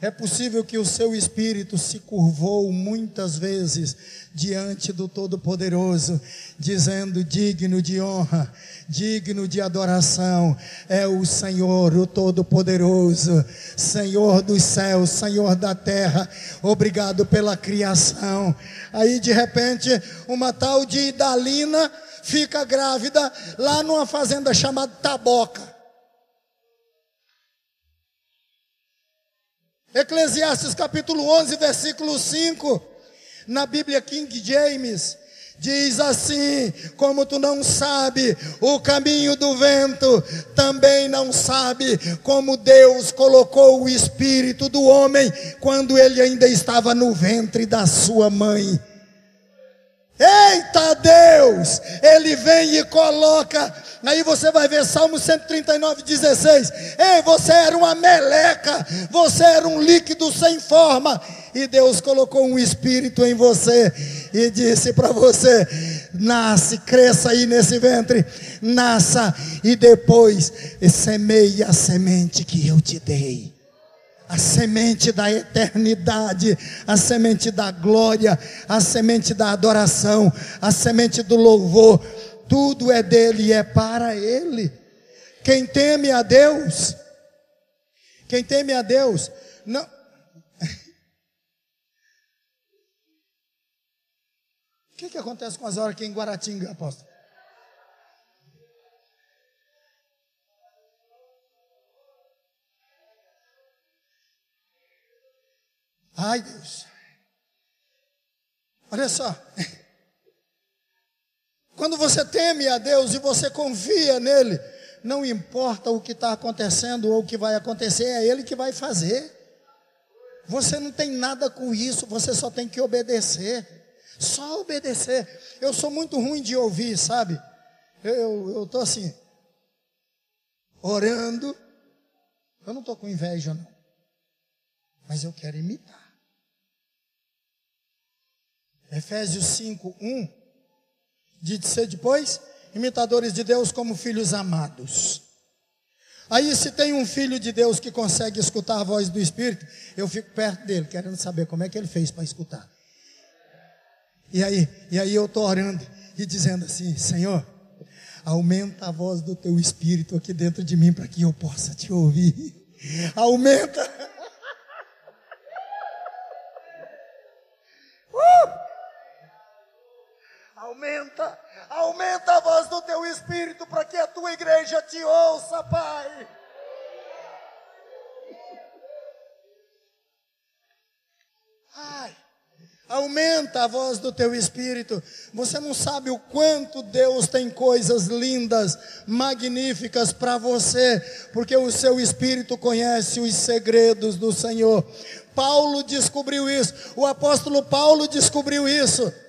É possível que o seu espírito se curvou muitas vezes diante do Todo-Poderoso, dizendo: digno de honra, digno de adoração, é o Senhor, o Todo-Poderoso, Senhor dos céus, Senhor da terra, obrigado pela criação. Aí de repente, uma tal de Idalina fica grávida lá numa fazenda chamada Taboca. Eclesiastes capítulo 11, versículo 5, na Bíblia King James, diz assim: Como tu não sabe o caminho do vento, também não sabe como Deus colocou o espírito do homem quando ele ainda estava no ventre da sua mãe. Eita Deus! Ele vem e coloca. Aí você vai ver Salmo 139, 16. Ei, você era uma meleca, você era um líquido sem forma. E Deus colocou um espírito em você e disse para você: nasce, cresça aí nesse ventre, nasça e depois semeie a semente que eu te dei a semente da eternidade, a semente da glória, a semente da adoração, a semente do louvor, tudo é dele e é para ele. Quem teme a Deus, quem teme a Deus, não. [LAUGHS] O que, que acontece com as horas aqui em Guaratinga, apóstolo? Ai, Deus. Olha só. Quando você teme a Deus e você confia nele, não importa o que está acontecendo ou o que vai acontecer, é Ele que vai fazer. Você não tem nada com isso, você só tem que obedecer. Só obedecer. Eu sou muito ruim de ouvir, sabe? Eu estou assim, orando. Eu não estou com inveja, não. Mas eu quero imitar. Efésios 5, 1, diz ser depois, imitadores de Deus como filhos amados. Aí, se tem um filho de Deus que consegue escutar a voz do Espírito, eu fico perto dele, querendo saber como é que ele fez para escutar. E aí, e aí eu estou orando e dizendo assim: Senhor, aumenta a voz do teu Espírito aqui dentro de mim para que eu possa te ouvir. [LAUGHS] Aumenta. Aumenta, aumenta a voz do teu espírito para que a tua igreja te ouça, Pai. Ai, aumenta a voz do teu espírito. Você não sabe o quanto Deus tem coisas lindas, magníficas para você, porque o seu espírito conhece os segredos do Senhor. Paulo descobriu isso, o apóstolo Paulo descobriu isso.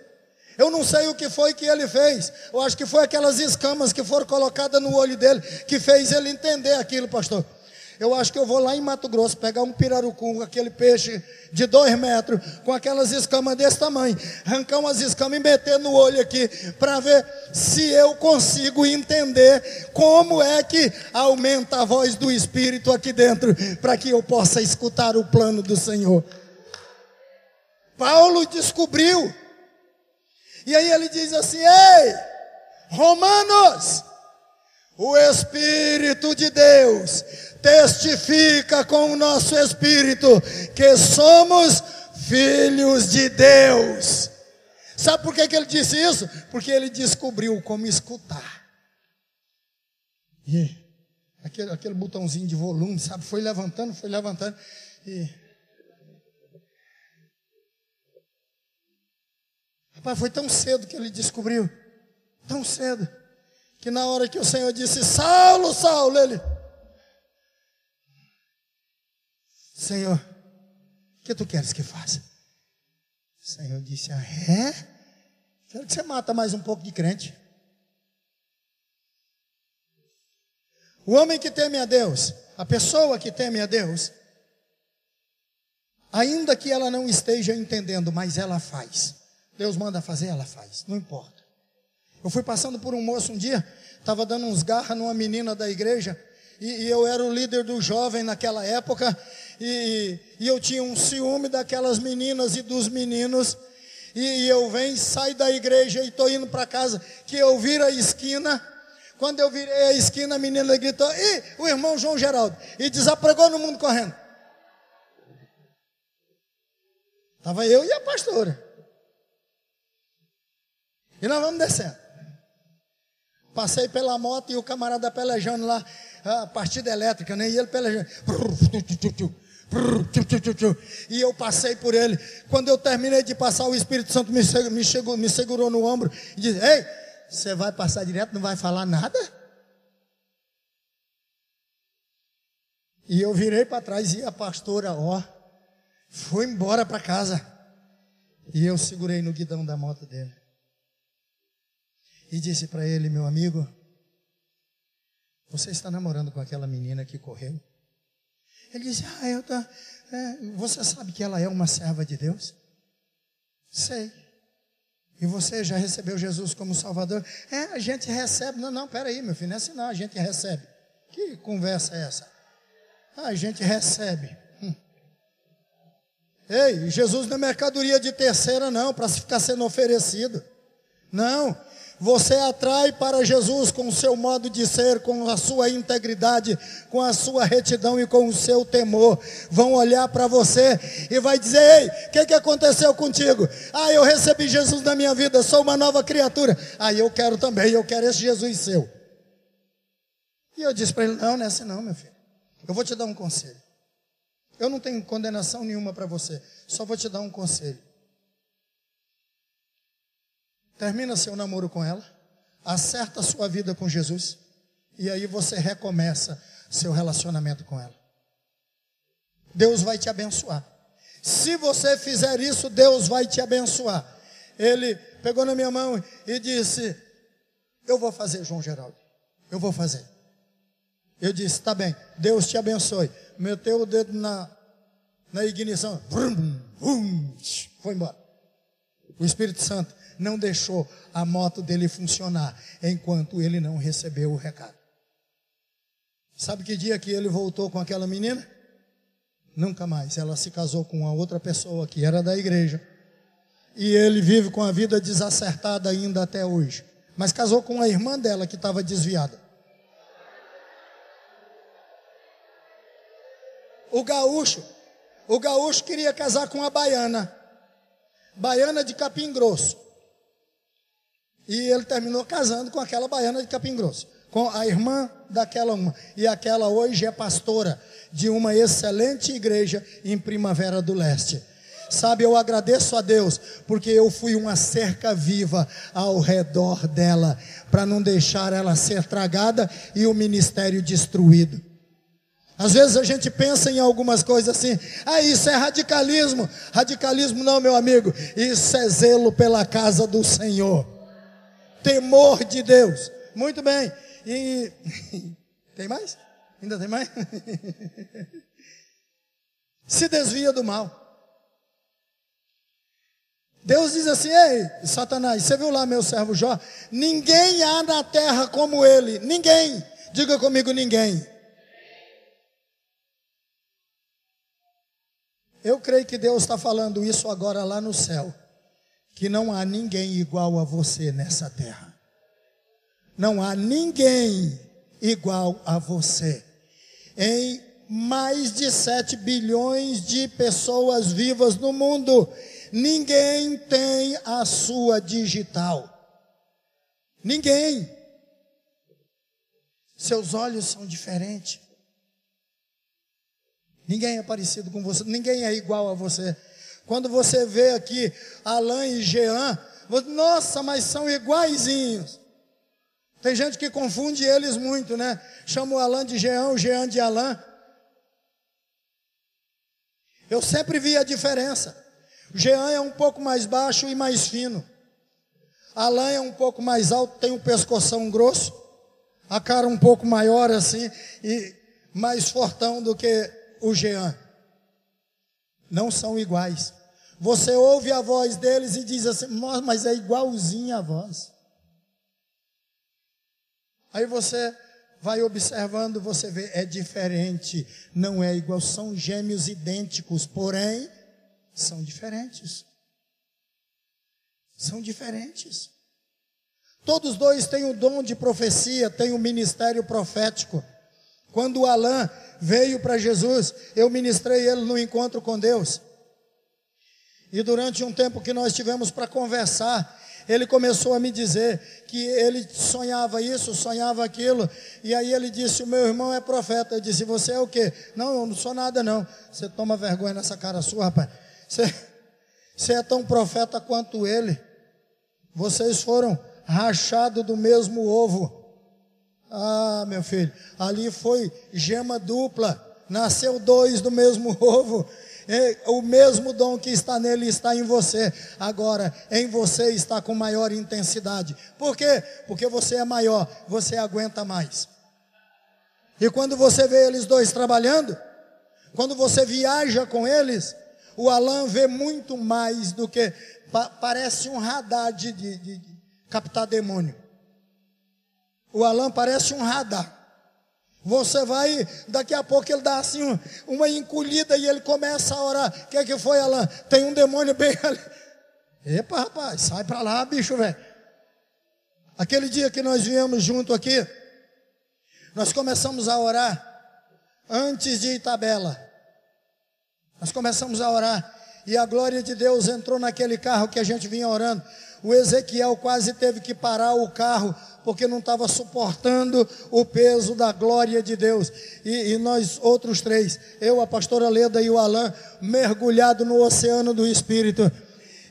Eu não sei o que foi que ele fez. Eu acho que foi aquelas escamas que foram colocadas no olho dele que fez ele entender aquilo, pastor. Eu acho que eu vou lá em Mato Grosso pegar um pirarucu, aquele peixe de dois metros, com aquelas escamas desse tamanho, arrancar umas escamas e meter no olho aqui, para ver se eu consigo entender como é que aumenta a voz do Espírito aqui dentro, para que eu possa escutar o plano do Senhor. Paulo descobriu. E aí ele diz assim: Ei, Romanos, o Espírito de Deus testifica com o nosso espírito que somos filhos de Deus. Sabe por que, que ele disse isso? Porque ele descobriu como escutar. E aquele, aquele botãozinho de volume, sabe? Foi levantando, foi levantando. E. Rapaz, foi tão cedo que ele descobriu. Tão cedo. Que na hora que o Senhor disse, Saulo, Saulo, ele. Senhor, o que tu queres que faça? O Senhor disse: Ah, é? Quero que você mata mais um pouco de crente. O homem que teme a Deus, a pessoa que teme a Deus, ainda que ela não esteja entendendo, mas ela faz. Deus manda fazer, ela faz, não importa. Eu fui passando por um moço um dia, estava dando uns garras numa menina da igreja, e, e, eu era o líder do jovem naquela época, e, e eu tinha um ciúme daquelas meninas e dos meninos, e, e eu venho, saio da igreja e estou indo para casa, que eu viro a esquina, quando eu virei a esquina, a menina gritou, e o irmão João Geraldo, e desapregou no mundo correndo. Estava eu e a pastora. E nós vamos descendo. Passei pela moto e o camarada pelejando lá, a partida elétrica, né? E ele pelejando. E eu passei por ele. Quando eu terminei de passar, o Espírito Santo me, me, chegou, me segurou no ombro e disse: Ei, você vai passar direto, não vai falar nada? E eu virei para trás e a pastora, ó, foi embora para casa. E eu segurei no guidão da moto dele. E disse para ele, meu amigo, você está namorando com aquela menina que correu? Ele disse: Ah, eu tô, é, você sabe que ela é uma serva de Deus? Sei. E você já recebeu Jesus como Salvador? É, a gente recebe. Não, não, peraí, meu filho, não é assim não, a gente recebe. Que conversa é essa? Ah, a gente recebe. Hum. Ei, Jesus não é mercadoria de terceira, não, para ficar sendo oferecido. Não, você atrai para Jesus com o seu modo de ser, com a sua integridade, com a sua retidão e com o seu temor. Vão olhar para você e vai dizer: Ei, o que, que aconteceu contigo? Ah, eu recebi Jesus na minha vida, sou uma nova criatura. Ah, eu quero também, eu quero esse Jesus seu. E eu disse para ele: Não, não é assim não, meu filho. Eu vou te dar um conselho. Eu não tenho condenação nenhuma para você, só vou te dar um conselho. Termina seu namoro com ela, acerta sua vida com Jesus, e aí você recomeça seu relacionamento com ela. Deus vai te abençoar. Se você fizer isso, Deus vai te abençoar. Ele pegou na minha mão e disse: Eu vou fazer, João Geraldo. Eu vou fazer. Eu disse: Tá bem, Deus te abençoe. Meteu o dedo na, na ignição, vrum, vrum, foi embora. O Espírito Santo não deixou a moto dele funcionar enquanto ele não recebeu o recado. Sabe que dia que ele voltou com aquela menina? Nunca mais. Ela se casou com uma outra pessoa que era da igreja. E ele vive com a vida desacertada ainda até hoje. Mas casou com a irmã dela que estava desviada. O gaúcho, o gaúcho queria casar com a baiana. Baiana de Capim Grosso. E ele terminou casando com aquela baiana de Capim Grosso, com a irmã daquela uma. E aquela hoje é pastora de uma excelente igreja em Primavera do Leste. Sabe, eu agradeço a Deus, porque eu fui uma cerca viva ao redor dela, para não deixar ela ser tragada e o ministério destruído. Às vezes a gente pensa em algumas coisas assim, ah, isso é radicalismo. Radicalismo não, meu amigo, isso é zelo pela casa do Senhor, temor de Deus. Muito bem, e [LAUGHS] tem mais? Ainda tem mais? [LAUGHS] Se desvia do mal. Deus diz assim: Ei, Satanás, você viu lá meu servo Jó? Ninguém há na terra como ele. Ninguém. Diga comigo: ninguém. Eu creio que Deus está falando isso agora lá no céu. Que não há ninguém igual a você nessa terra. Não há ninguém igual a você. Em mais de 7 bilhões de pessoas vivas no mundo, ninguém tem a sua digital. Ninguém. Seus olhos são diferentes. Ninguém é parecido com você, ninguém é igual a você. Quando você vê aqui Alain e Jean, você, nossa, mas são iguaizinhos. Tem gente que confunde eles muito, né? Chama o Alain de Jean, o Jean de Alain. Eu sempre vi a diferença. O Jean é um pouco mais baixo e mais fino. Alain é um pouco mais alto, tem um pescoção grosso, a cara um pouco maior assim e mais fortão do que o Jean. Não são iguais. Você ouve a voz deles e diz assim, mas é igualzinha a voz. Aí você vai observando, você vê, é diferente, não é igual, são gêmeos idênticos, porém, são diferentes. São diferentes. Todos dois têm o dom de profecia, têm o ministério profético. Quando o Alain veio para Jesus, eu ministrei ele no encontro com Deus. E durante um tempo que nós tivemos para conversar, ele começou a me dizer que ele sonhava isso, sonhava aquilo, e aí ele disse: O meu irmão é profeta. Eu disse: Você é o quê? Não, eu não sou nada, não. Você toma vergonha nessa cara sua, rapaz. Você, você é tão profeta quanto ele. Vocês foram rachados do mesmo ovo. Ah, meu filho, ali foi gema dupla, nasceu dois do mesmo [LAUGHS] ovo. O mesmo dom que está nele está em você. Agora, em você está com maior intensidade. Por quê? Porque você é maior, você aguenta mais. E quando você vê eles dois trabalhando, quando você viaja com eles, o Alan vê muito mais do que. Pa, parece um radar de, de, de captar demônio. O Alan parece um radar. Você vai, daqui a pouco ele dá assim uma encolhida e ele começa a orar. O que, é que foi, Alan? Tem um demônio bem ali. Epa, rapaz, sai para lá, bicho, velho. Aquele dia que nós viemos junto aqui, nós começamos a orar antes de Itabela. Nós começamos a orar e a glória de Deus entrou naquele carro que a gente vinha orando. O Ezequiel quase teve que parar o carro porque não estava suportando o peso da glória de Deus. E, e, nós outros três, eu, a pastora Leda e o Alain, mergulhado no oceano do Espírito.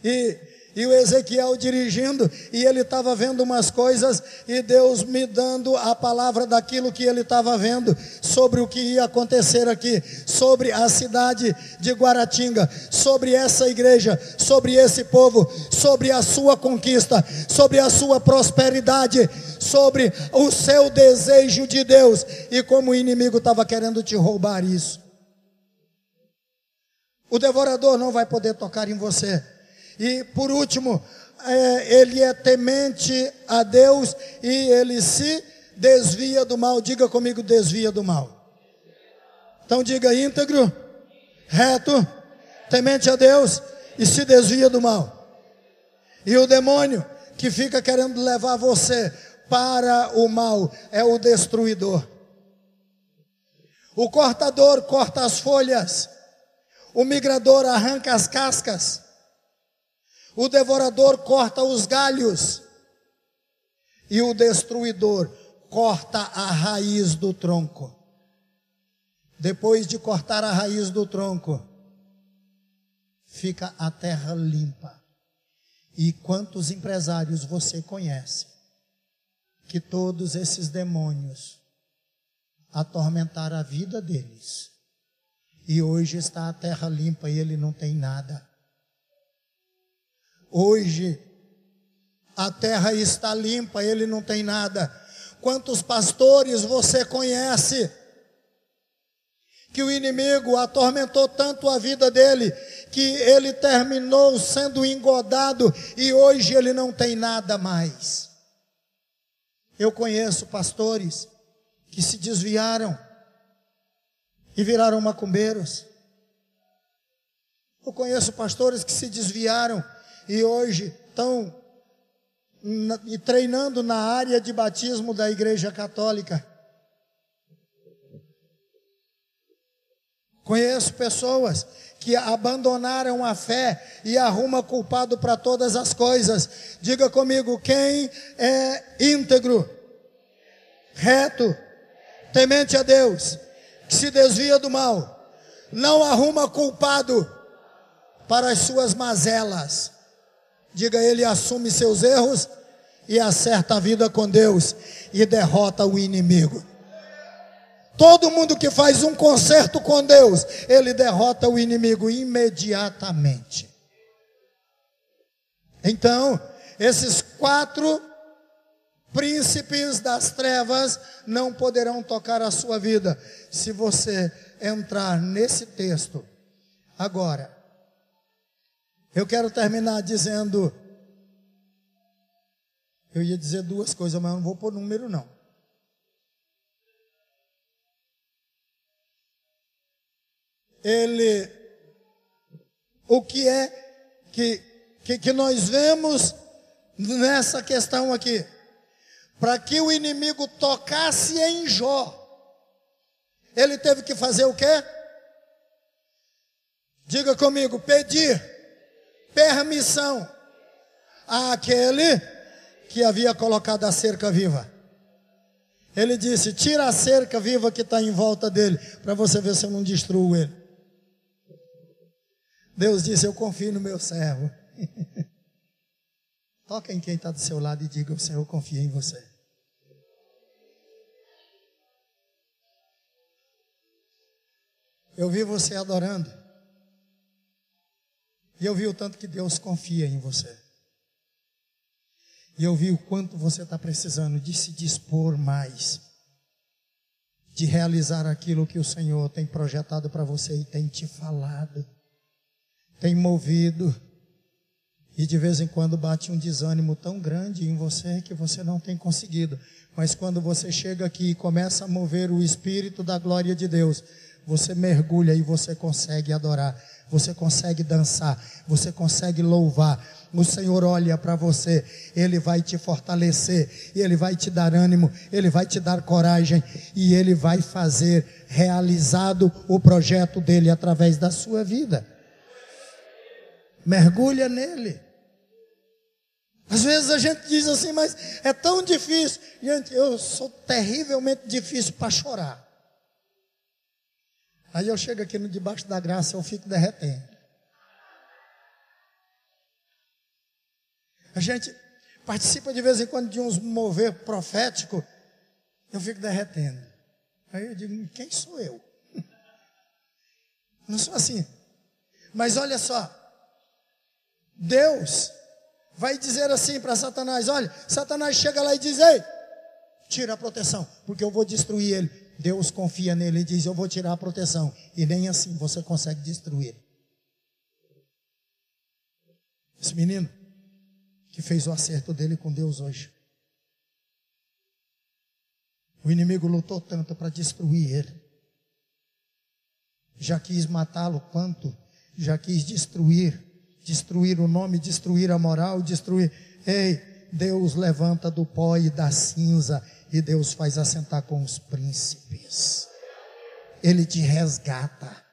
E e o Ezequiel dirigindo, e ele estava vendo umas coisas, e Deus me dando a palavra daquilo que ele estava vendo, sobre o que ia acontecer aqui, sobre a cidade de Guaratinga, sobre essa igreja, sobre esse povo, sobre a sua conquista, sobre a sua prosperidade, sobre o seu desejo de Deus, e como o inimigo estava querendo te roubar isso. O devorador não vai poder tocar em você. E por último, é, ele é temente a Deus e ele se desvia do mal. Diga comigo, desvia do mal. Então diga íntegro, reto, temente a Deus e se desvia do mal. E o demônio que fica querendo levar você para o mal é o destruidor. O cortador corta as folhas, o migrador arranca as cascas. O devorador corta os galhos e o destruidor corta a raiz do tronco. Depois de cortar a raiz do tronco, fica a terra limpa. E quantos empresários você conhece que todos esses demônios atormentar a vida deles. E hoje está a terra limpa e ele não tem nada. Hoje a terra está limpa, ele não tem nada. Quantos pastores você conhece que o inimigo atormentou tanto a vida dele que ele terminou sendo engodado e hoje ele não tem nada mais. Eu conheço pastores que se desviaram e viraram macumbeiros. Eu conheço pastores que se desviaram e hoje estão e treinando na área de batismo da Igreja Católica. Conheço pessoas que abandonaram a fé e arruma culpado para todas as coisas. Diga comigo, quem é íntegro, reto, temente a Deus, que se desvia do mal, não arruma culpado para as suas mazelas. Diga ele assume seus erros e acerta a vida com Deus e derrota o inimigo. Todo mundo que faz um concerto com Deus, ele derrota o inimigo imediatamente. Então, esses quatro príncipes das trevas não poderão tocar a sua vida se você entrar nesse texto. Agora, eu quero terminar dizendo. Eu ia dizer duas coisas, mas eu não vou pôr número, não. Ele. O que é que, que, que nós vemos nessa questão aqui? Para que o inimigo tocasse em Jó, ele teve que fazer o quê? Diga comigo, pedir permissão àquele que havia colocado a cerca viva. Ele disse: Tira a cerca viva que está em volta dele, para você ver se eu não destruo ele. Deus disse: Eu confio no meu servo. [LAUGHS] Toca em quem está do seu lado e diga: O Senhor confia em você. Eu vi você adorando. E eu vi o tanto que Deus confia em você. E eu vi o quanto você está precisando de se dispor mais, de realizar aquilo que o Senhor tem projetado para você e tem te falado, tem movido. E de vez em quando bate um desânimo tão grande em você que você não tem conseguido. Mas quando você chega aqui e começa a mover o Espírito da glória de Deus, você mergulha e você consegue adorar você consegue dançar, você consegue louvar. O Senhor olha para você, Ele vai te fortalecer, Ele vai te dar ânimo, Ele vai te dar coragem e Ele vai fazer realizado o projeto dele através da sua vida. Mergulha nele. Às vezes a gente diz assim, mas é tão difícil. Gente, eu sou terrivelmente difícil para chorar. Aí eu chego aqui no debaixo da graça, eu fico derretendo. A gente participa de vez em quando de uns mover profético, eu fico derretendo. Aí eu digo, quem sou eu? [LAUGHS] Não sou assim. Mas olha só, Deus vai dizer assim para Satanás: olha, Satanás chega lá e diz: ei, tira a proteção, porque eu vou destruir ele. Deus confia nele e diz: Eu vou tirar a proteção. E nem assim você consegue destruir. Esse menino que fez o acerto dele com Deus hoje. O inimigo lutou tanto para destruir ele. Já quis matá-lo quanto? Já quis destruir. Destruir o nome, destruir a moral, destruir. Ei, Deus levanta do pó e da cinza e Deus faz assentar com os príncipes. Ele te resgata.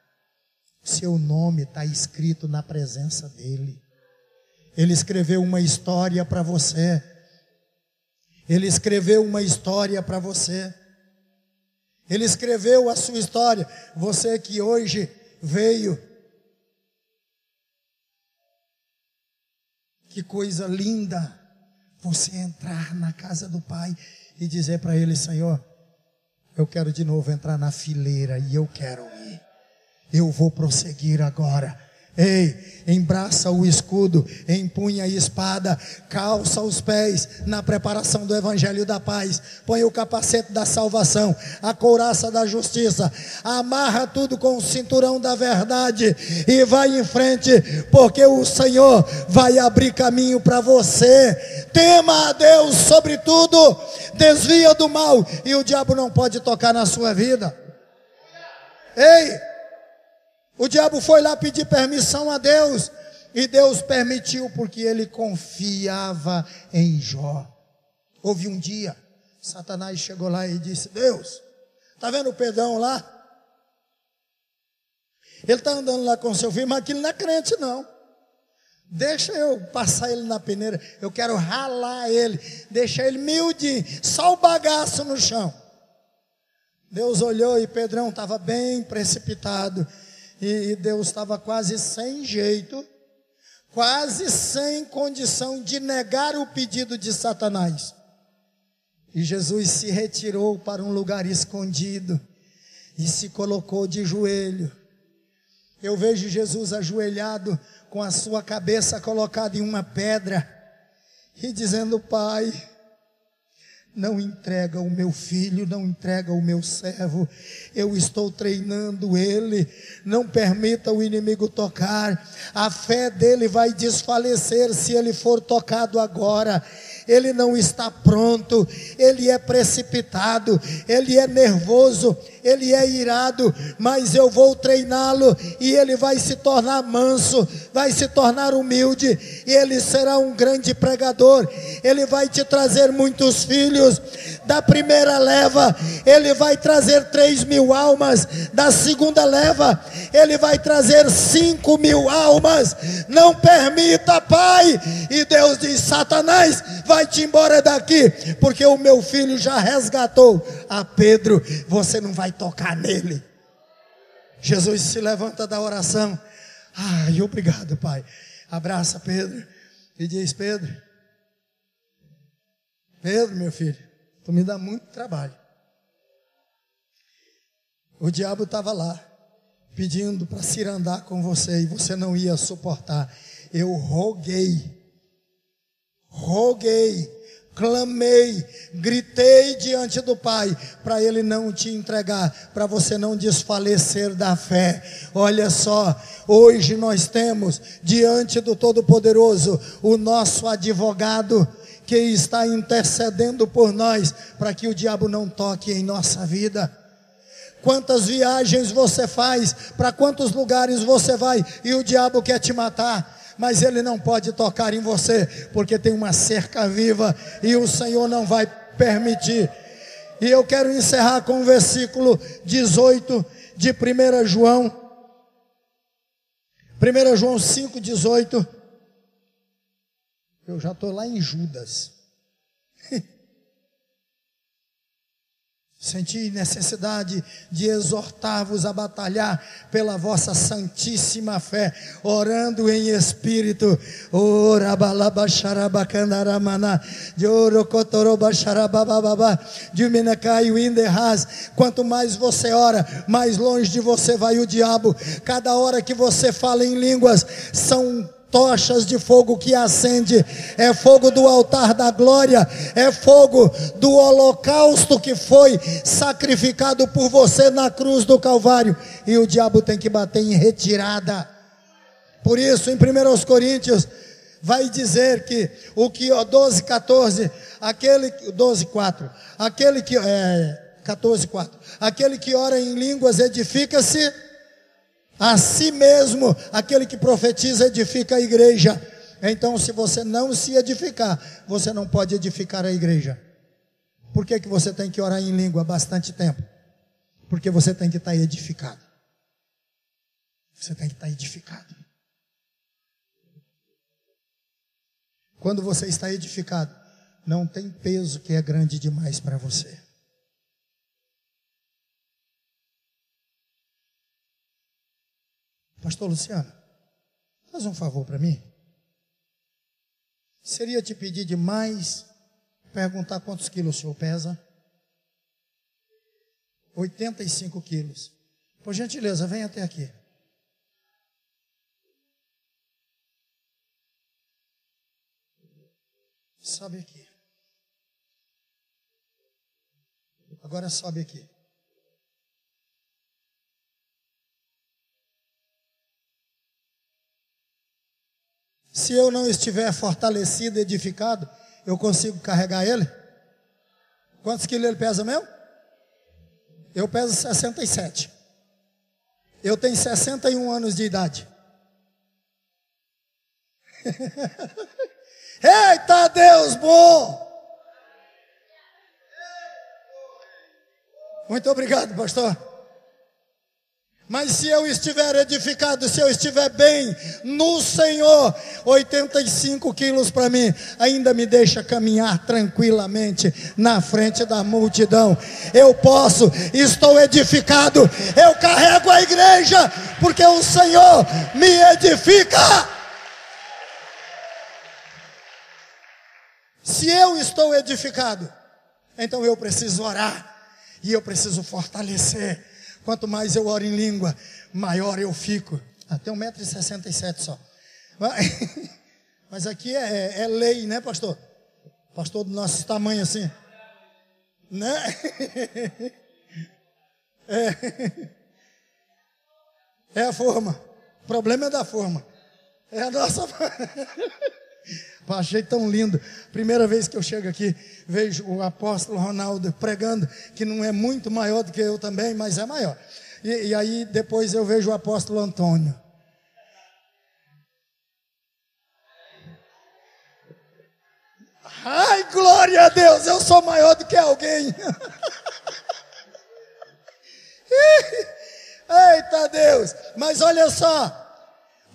Seu nome está escrito na presença dele. Ele escreveu uma história para você. Ele escreveu uma história para você. Ele escreveu a sua história. Você que hoje veio. Que coisa linda você entrar na casa do Pai e dizer para ele: Senhor, Eu quero de novo entrar na fileira e eu quero ir. Eu vou prosseguir agora. Ei, embraça o escudo, empunha a espada, calça os pés na preparação do evangelho da paz, põe o capacete da salvação, a couraça da justiça, amarra tudo com o cinturão da verdade e vai em frente, porque o Senhor vai abrir caminho para você. Tema a Deus sobre tudo, desvia do mal e o diabo não pode tocar na sua vida. Ei, o diabo foi lá pedir permissão a Deus e Deus permitiu porque ele confiava em Jó. Houve um dia, Satanás chegou lá e disse: Deus, está vendo o Pedrão lá? Ele está andando lá com seu filho, mas aquilo não é crente, não. Deixa eu passar ele na peneira, eu quero ralar ele, deixa ele miudinho, só o bagaço no chão. Deus olhou e Pedrão estava bem precipitado e Deus estava quase sem jeito, quase sem condição de negar o pedido de Satanás. E Jesus se retirou para um lugar escondido e se colocou de joelho. Eu vejo Jesus ajoelhado com a sua cabeça colocada em uma pedra e dizendo: Pai, não entrega o meu filho, não entrega o meu servo. Eu estou treinando ele. Não permita o inimigo tocar. A fé dele vai desfalecer se ele for tocado agora ele não está pronto, ele é precipitado, ele é nervoso, ele é irado, mas eu vou treiná-lo e ele vai se tornar manso, vai se tornar humilde, e ele será um grande pregador. Ele vai te trazer muitos filhos. Da primeira leva, ele vai trazer três mil almas. Da segunda leva, ele vai trazer cinco mil almas. Não permita, Pai. E Deus diz: Satanás, vai-te embora daqui, porque o meu filho já resgatou a Pedro. Você não vai tocar nele. Jesus se levanta da oração. Ai, obrigado, Pai. Abraça Pedro e diz: Pedro, Pedro, meu filho, tu me dá muito trabalho. O diabo estava lá, pedindo para se andar com você e você não ia suportar. Eu roguei, roguei clamei, gritei diante do Pai para Ele não te entregar, para você não desfalecer da fé. Olha só, hoje nós temos diante do Todo-Poderoso o nosso advogado que está intercedendo por nós para que o diabo não toque em nossa vida. Quantas viagens você faz, para quantos lugares você vai e o diabo quer te matar mas ele não pode tocar em você, porque tem uma cerca viva e o Senhor não vai permitir. E eu quero encerrar com o versículo 18 de 1 João. 1 João 5, 18. Eu já estou lá em Judas. Senti necessidade de exortar-vos a batalhar pela vossa santíssima fé, orando em espírito. Quanto mais você ora, mais longe de você vai o diabo. Cada hora que você fala em línguas, são tochas de fogo que acende, é fogo do altar da glória, é fogo do holocausto que foi sacrificado por você na cruz do Calvário, e o diabo tem que bater em retirada. Por isso, em 1 Coríntios, vai dizer que o que, 12, 14, aquele, 12, 4, aquele que, é, 14, 4, aquele que ora em línguas edifica-se a si mesmo, aquele que profetiza edifica a igreja. Então, se você não se edificar, você não pode edificar a igreja. Por que, que você tem que orar em língua bastante tempo? Porque você tem que estar edificado. Você tem que estar edificado. Quando você está edificado, não tem peso que é grande demais para você. Pastor Luciano, faz um favor para mim. Seria te pedir demais perguntar quantos quilos o senhor pesa? 85 quilos. Por gentileza, vem até aqui. Sobe aqui. Agora sobe aqui. Se eu não estiver fortalecido, edificado, eu consigo carregar ele? Quantos quilos ele pesa mesmo? Eu peso 67. Eu tenho 61 anos de idade. [LAUGHS] Eita Deus bom! Muito obrigado, pastor. Mas se eu estiver edificado, se eu estiver bem no Senhor, 85 quilos para mim, ainda me deixa caminhar tranquilamente na frente da multidão. Eu posso, estou edificado, eu carrego a igreja, porque o Senhor me edifica. Se eu estou edificado, então eu preciso orar e eu preciso fortalecer. Quanto mais eu oro em língua, maior eu fico. Até ah, 1,67m só. [LAUGHS] Mas aqui é, é, lei, né, pastor? Pastor do nosso tamanho assim. Né? [LAUGHS] É. é a forma. O problema é da forma. É a nossa. [LAUGHS] Achei tão lindo. Primeira vez que eu chego aqui, vejo o apóstolo Ronaldo pregando, que não é muito maior do que eu também, mas é maior. E, e aí depois eu vejo o apóstolo Antônio. Ai, glória a Deus, eu sou maior do que alguém. [LAUGHS] Eita Deus, mas olha só,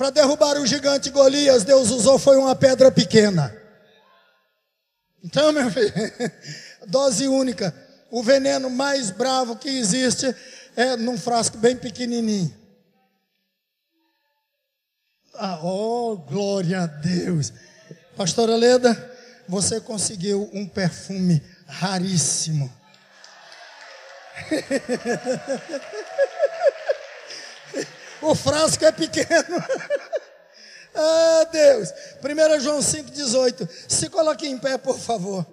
para derrubar o gigante Golias, Deus usou foi uma pedra pequena. Então, meu filho, [LAUGHS] dose única. O veneno mais bravo que existe é num frasco bem pequenininho. Ah, oh, glória a Deus. Pastora Leda, você conseguiu um perfume raríssimo. [LAUGHS] o frasco é pequeno. [LAUGHS] ah, Deus. 1 João 5,18. Se coloque em pé, por favor.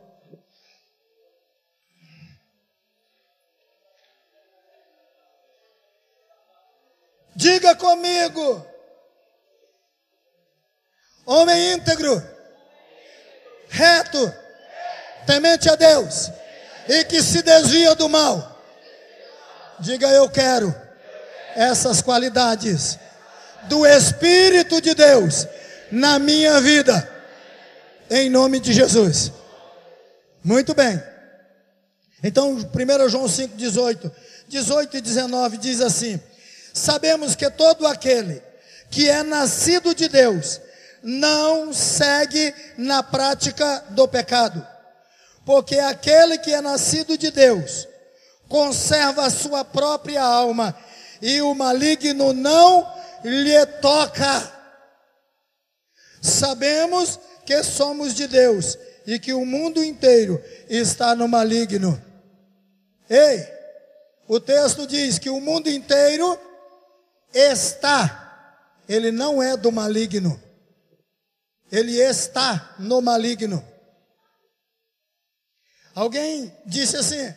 Diga comigo. Homem íntegro, reto, temente a Deus e que se desvia do mal. Diga eu quero essas qualidades do Espírito de Deus na minha vida, em nome de Jesus. Muito bem. Então, 1 João 5, 18, 18 e 19 diz assim: Sabemos que todo aquele que é nascido de Deus não segue na prática do pecado, porque aquele que é nascido de Deus conserva a sua própria alma e o maligno não lhe toca. Sabemos que somos de Deus e que o mundo inteiro está no maligno. Ei, o texto diz que o mundo inteiro está, ele não é do maligno, ele está no maligno. Alguém disse assim: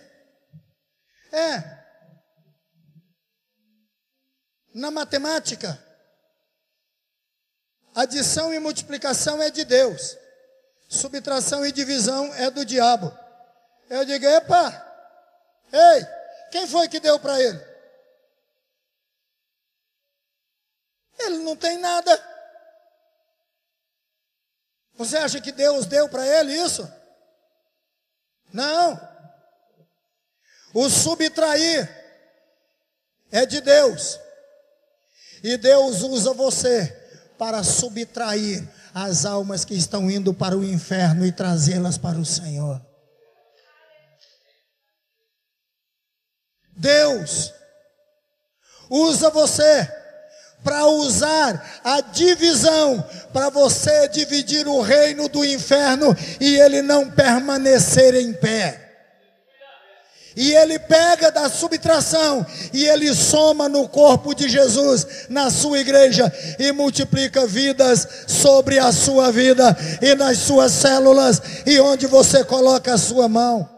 é, na matemática, adição e multiplicação é de Deus, subtração e divisão é do diabo. Eu digo: epa, ei, quem foi que deu para ele? Ele não tem nada. Você acha que Deus deu para ele isso? Não. O subtrair é de Deus. E Deus usa você para subtrair as almas que estão indo para o inferno e trazê-las para o Senhor. Deus usa você para usar a divisão, para você dividir o reino do inferno e ele não permanecer em pé. E ele pega da subtração e ele soma no corpo de Jesus, na sua igreja, e multiplica vidas sobre a sua vida e nas suas células, e onde você coloca a sua mão.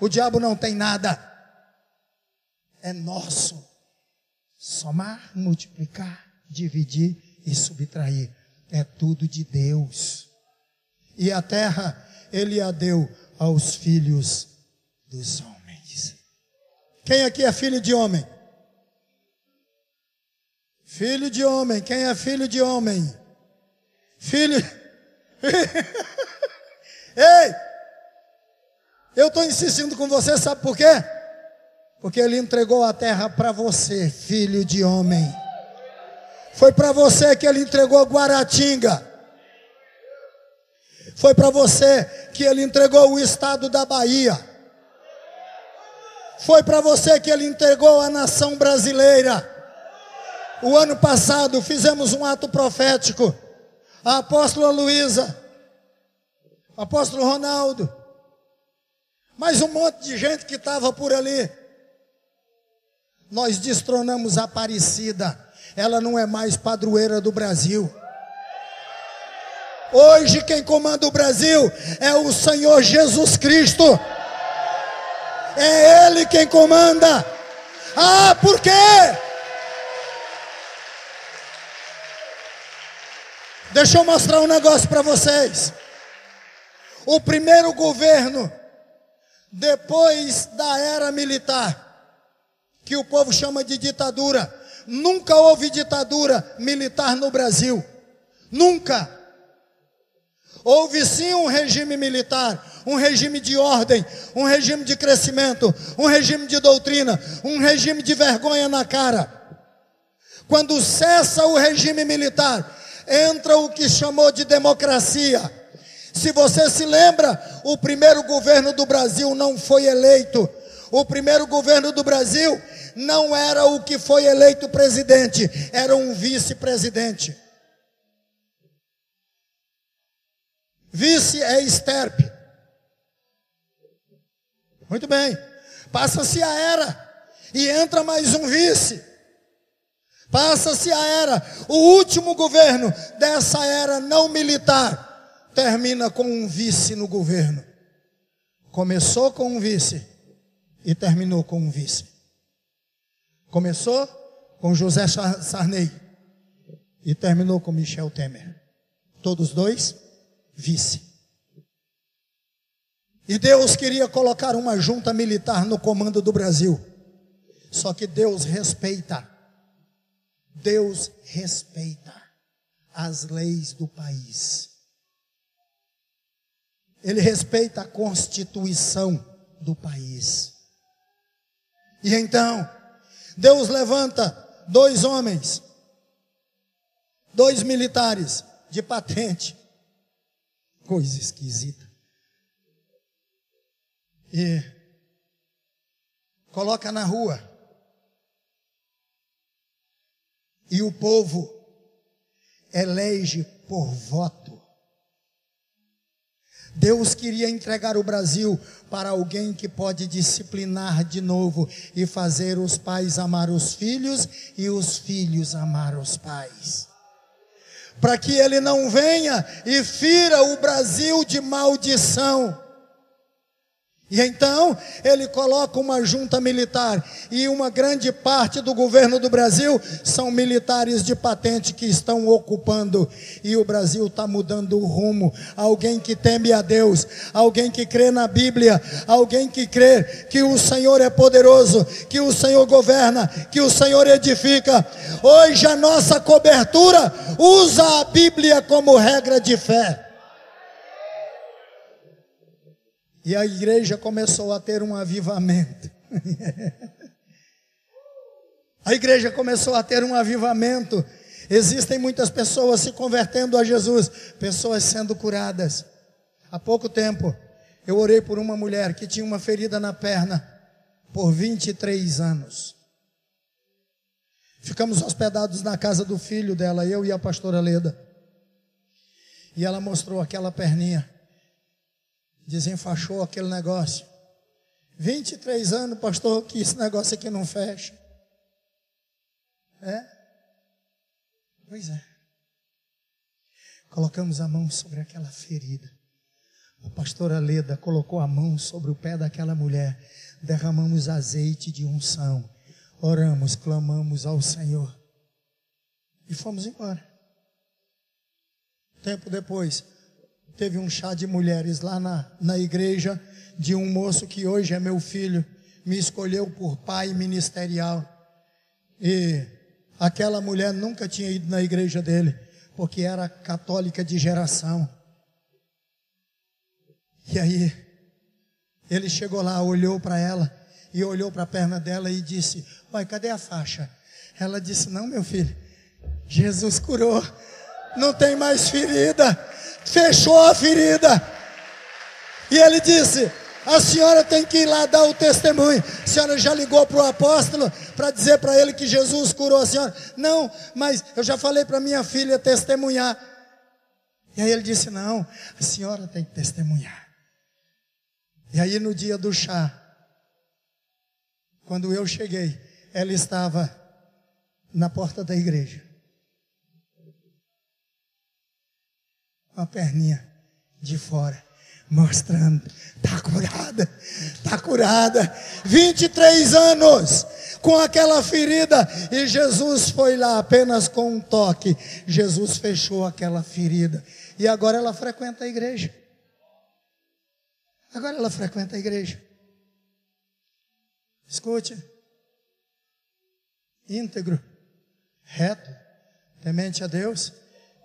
O diabo não tem nada, é nosso. Somar, multiplicar, dividir e subtrair. É tudo de Deus. E a terra, ele a deu aos filhos dos homens. Quem aqui é filho de homem? Filho de homem. Quem é filho de homem? Filho. [LAUGHS] Ei! Eu estou insistindo com você, sabe por quê? Porque ele entregou a terra para você, filho de homem. Foi para você que ele entregou Guaratinga. Foi para você que ele entregou o estado da Bahia. Foi para você que ele entregou a nação brasileira. O ano passado fizemos um ato profético. A apóstola Luísa, apóstolo Ronaldo, mais um monte de gente que estava por ali. Nós destronamos a Aparecida. Ela não é mais padroeira do Brasil. Hoje quem comanda o Brasil é o Senhor Jesus Cristo. É Ele quem comanda. Ah, por quê? Deixa eu mostrar um negócio para vocês. O primeiro governo, depois da era militar, que o povo chama de ditadura, nunca houve ditadura militar no Brasil. Nunca. Houve sim um regime militar, um regime de ordem, um regime de crescimento, um regime de doutrina, um regime de vergonha na cara. Quando cessa o regime militar, entra o que chamou de democracia. Se você se lembra, o primeiro governo do Brasil não foi eleito. O primeiro governo do Brasil não era o que foi eleito presidente, era um vice-presidente. Vice é esterpe. Muito bem. Passa-se a era e entra mais um vice. Passa-se a era. O último governo dessa era não militar termina com um vice no governo. Começou com um vice e terminou com um vice. Começou com José Sarney e terminou com Michel Temer. Todos dois vice. E Deus queria colocar uma junta militar no comando do Brasil. Só que Deus respeita. Deus respeita as leis do país. Ele respeita a constituição do país. E então, Deus levanta dois homens, dois militares de patente, Coisa esquisita. E coloca na rua. E o povo elege por voto. Deus queria entregar o Brasil para alguém que pode disciplinar de novo e fazer os pais amar os filhos e os filhos amar os pais para que ele não venha e fira o Brasil de maldição. E então ele coloca uma junta militar e uma grande parte do governo do Brasil são militares de patente que estão ocupando e o Brasil está mudando o rumo. Alguém que teme a Deus, alguém que crê na Bíblia, alguém que crê que o Senhor é poderoso, que o Senhor governa, que o Senhor edifica. Hoje a nossa cobertura usa a Bíblia como regra de fé. E a igreja começou a ter um avivamento. [LAUGHS] a igreja começou a ter um avivamento. Existem muitas pessoas se convertendo a Jesus, pessoas sendo curadas. Há pouco tempo, eu orei por uma mulher que tinha uma ferida na perna por 23 anos. Ficamos hospedados na casa do filho dela, eu e a pastora Leda. E ela mostrou aquela perninha desenfaixou aquele negócio. 23 anos, pastor, que esse negócio aqui não fecha. É? Pois é. Colocamos a mão sobre aquela ferida. A pastora Leda colocou a mão sobre o pé daquela mulher. Derramamos azeite de unção. Oramos, clamamos ao Senhor. E fomos embora. Tempo depois, teve um chá de mulheres lá na, na igreja de um moço que hoje é meu filho, me escolheu por pai ministerial. E aquela mulher nunca tinha ido na igreja dele, porque era católica de geração. E aí, ele chegou lá, olhou para ela e olhou para a perna dela e disse: Pai, cadê a faixa? Ela disse: Não, meu filho, Jesus curou, não tem mais ferida, fechou a ferida. E ele disse: A senhora tem que ir lá dar o testemunho. A senhora já ligou para o apóstolo para dizer para ele que Jesus curou a senhora? Não, mas eu já falei para minha filha testemunhar. E aí ele disse: Não, a senhora tem que testemunhar. E aí no dia do chá, quando eu cheguei, ela estava na porta da igreja. Com a perninha de fora, mostrando, está curada, está curada. 23 anos com aquela ferida, e Jesus foi lá apenas com um toque. Jesus fechou aquela ferida, e agora ela frequenta a igreja. Agora ela frequenta a igreja. Escute. Íntegro, reto, temente a Deus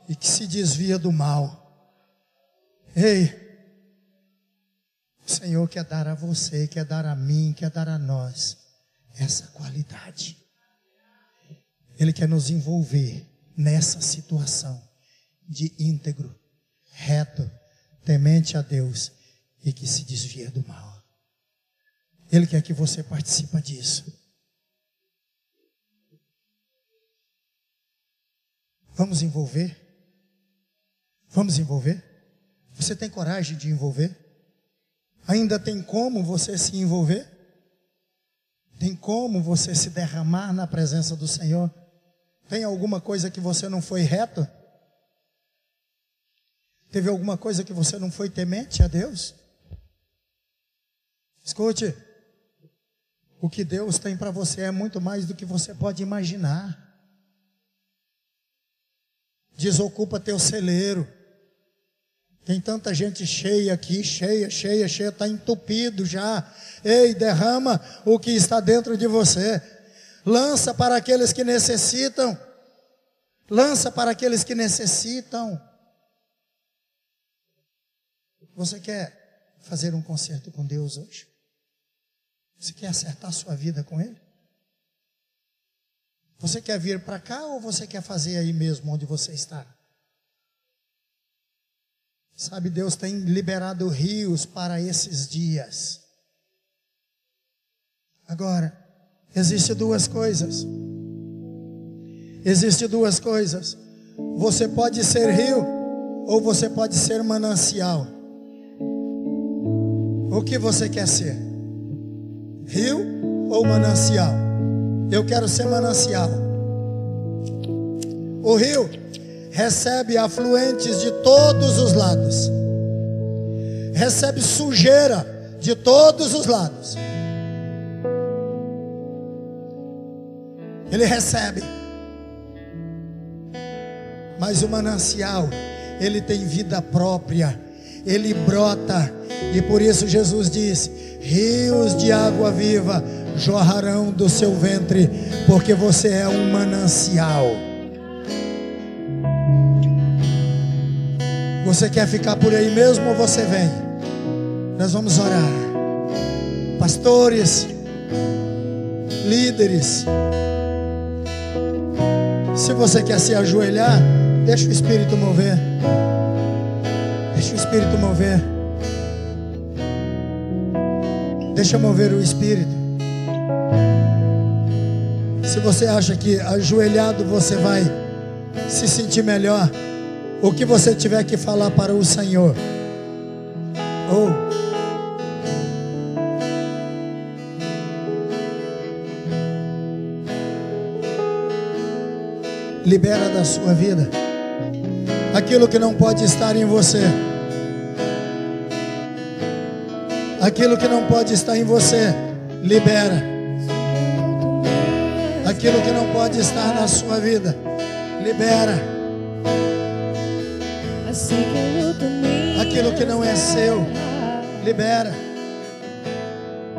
e que se desvia do mal. Ei, o Senhor quer dar a você, quer dar a mim, quer dar a nós essa qualidade. Ele quer nos envolver nessa situação de íntegro, reto, temente a Deus e que se desvia do mal. Ele quer que você participe disso. Vamos envolver? Vamos envolver? Você tem coragem de envolver? Ainda tem como você se envolver? Tem como você se derramar na presença do Senhor? Tem alguma coisa que você não foi reto? Teve alguma coisa que você não foi temente a Deus? Escute, o que Deus tem para você é muito mais do que você pode imaginar. Desocupa teu celeiro. Tem tanta gente cheia aqui, cheia, cheia, cheia, está entupido já. Ei, derrama o que está dentro de você. Lança para aqueles que necessitam. Lança para aqueles que necessitam. Você quer fazer um concerto com Deus hoje? Você quer acertar sua vida com Ele? Você quer vir para cá ou você quer fazer aí mesmo onde você está? Sabe, Deus tem liberado rios para esses dias. Agora, existe duas coisas. Existe duas coisas. Você pode ser rio ou você pode ser manancial. O que você quer ser? Rio ou manancial? Eu quero ser manancial. O rio recebe afluentes de todos os lados. Recebe sujeira de todos os lados. Ele recebe. Mas o manancial, ele tem vida própria. Ele brota e por isso Jesus disse: rios de água viva jorrarão do seu ventre, porque você é um manancial. Você quer ficar por aí mesmo ou você vem? Nós vamos orar. Pastores, líderes, se você quer se ajoelhar, deixa o Espírito mover. Deixa o Espírito mover. Deixa mover o espírito. Se você acha que ajoelhado você vai se sentir melhor, o que você tiver que falar para o Senhor. Oh. Libera da sua vida aquilo que não pode estar em você. Aquilo que não pode estar em você, libera. Aquilo que não pode estar na sua vida, libera. Aquilo que não é seu, libera.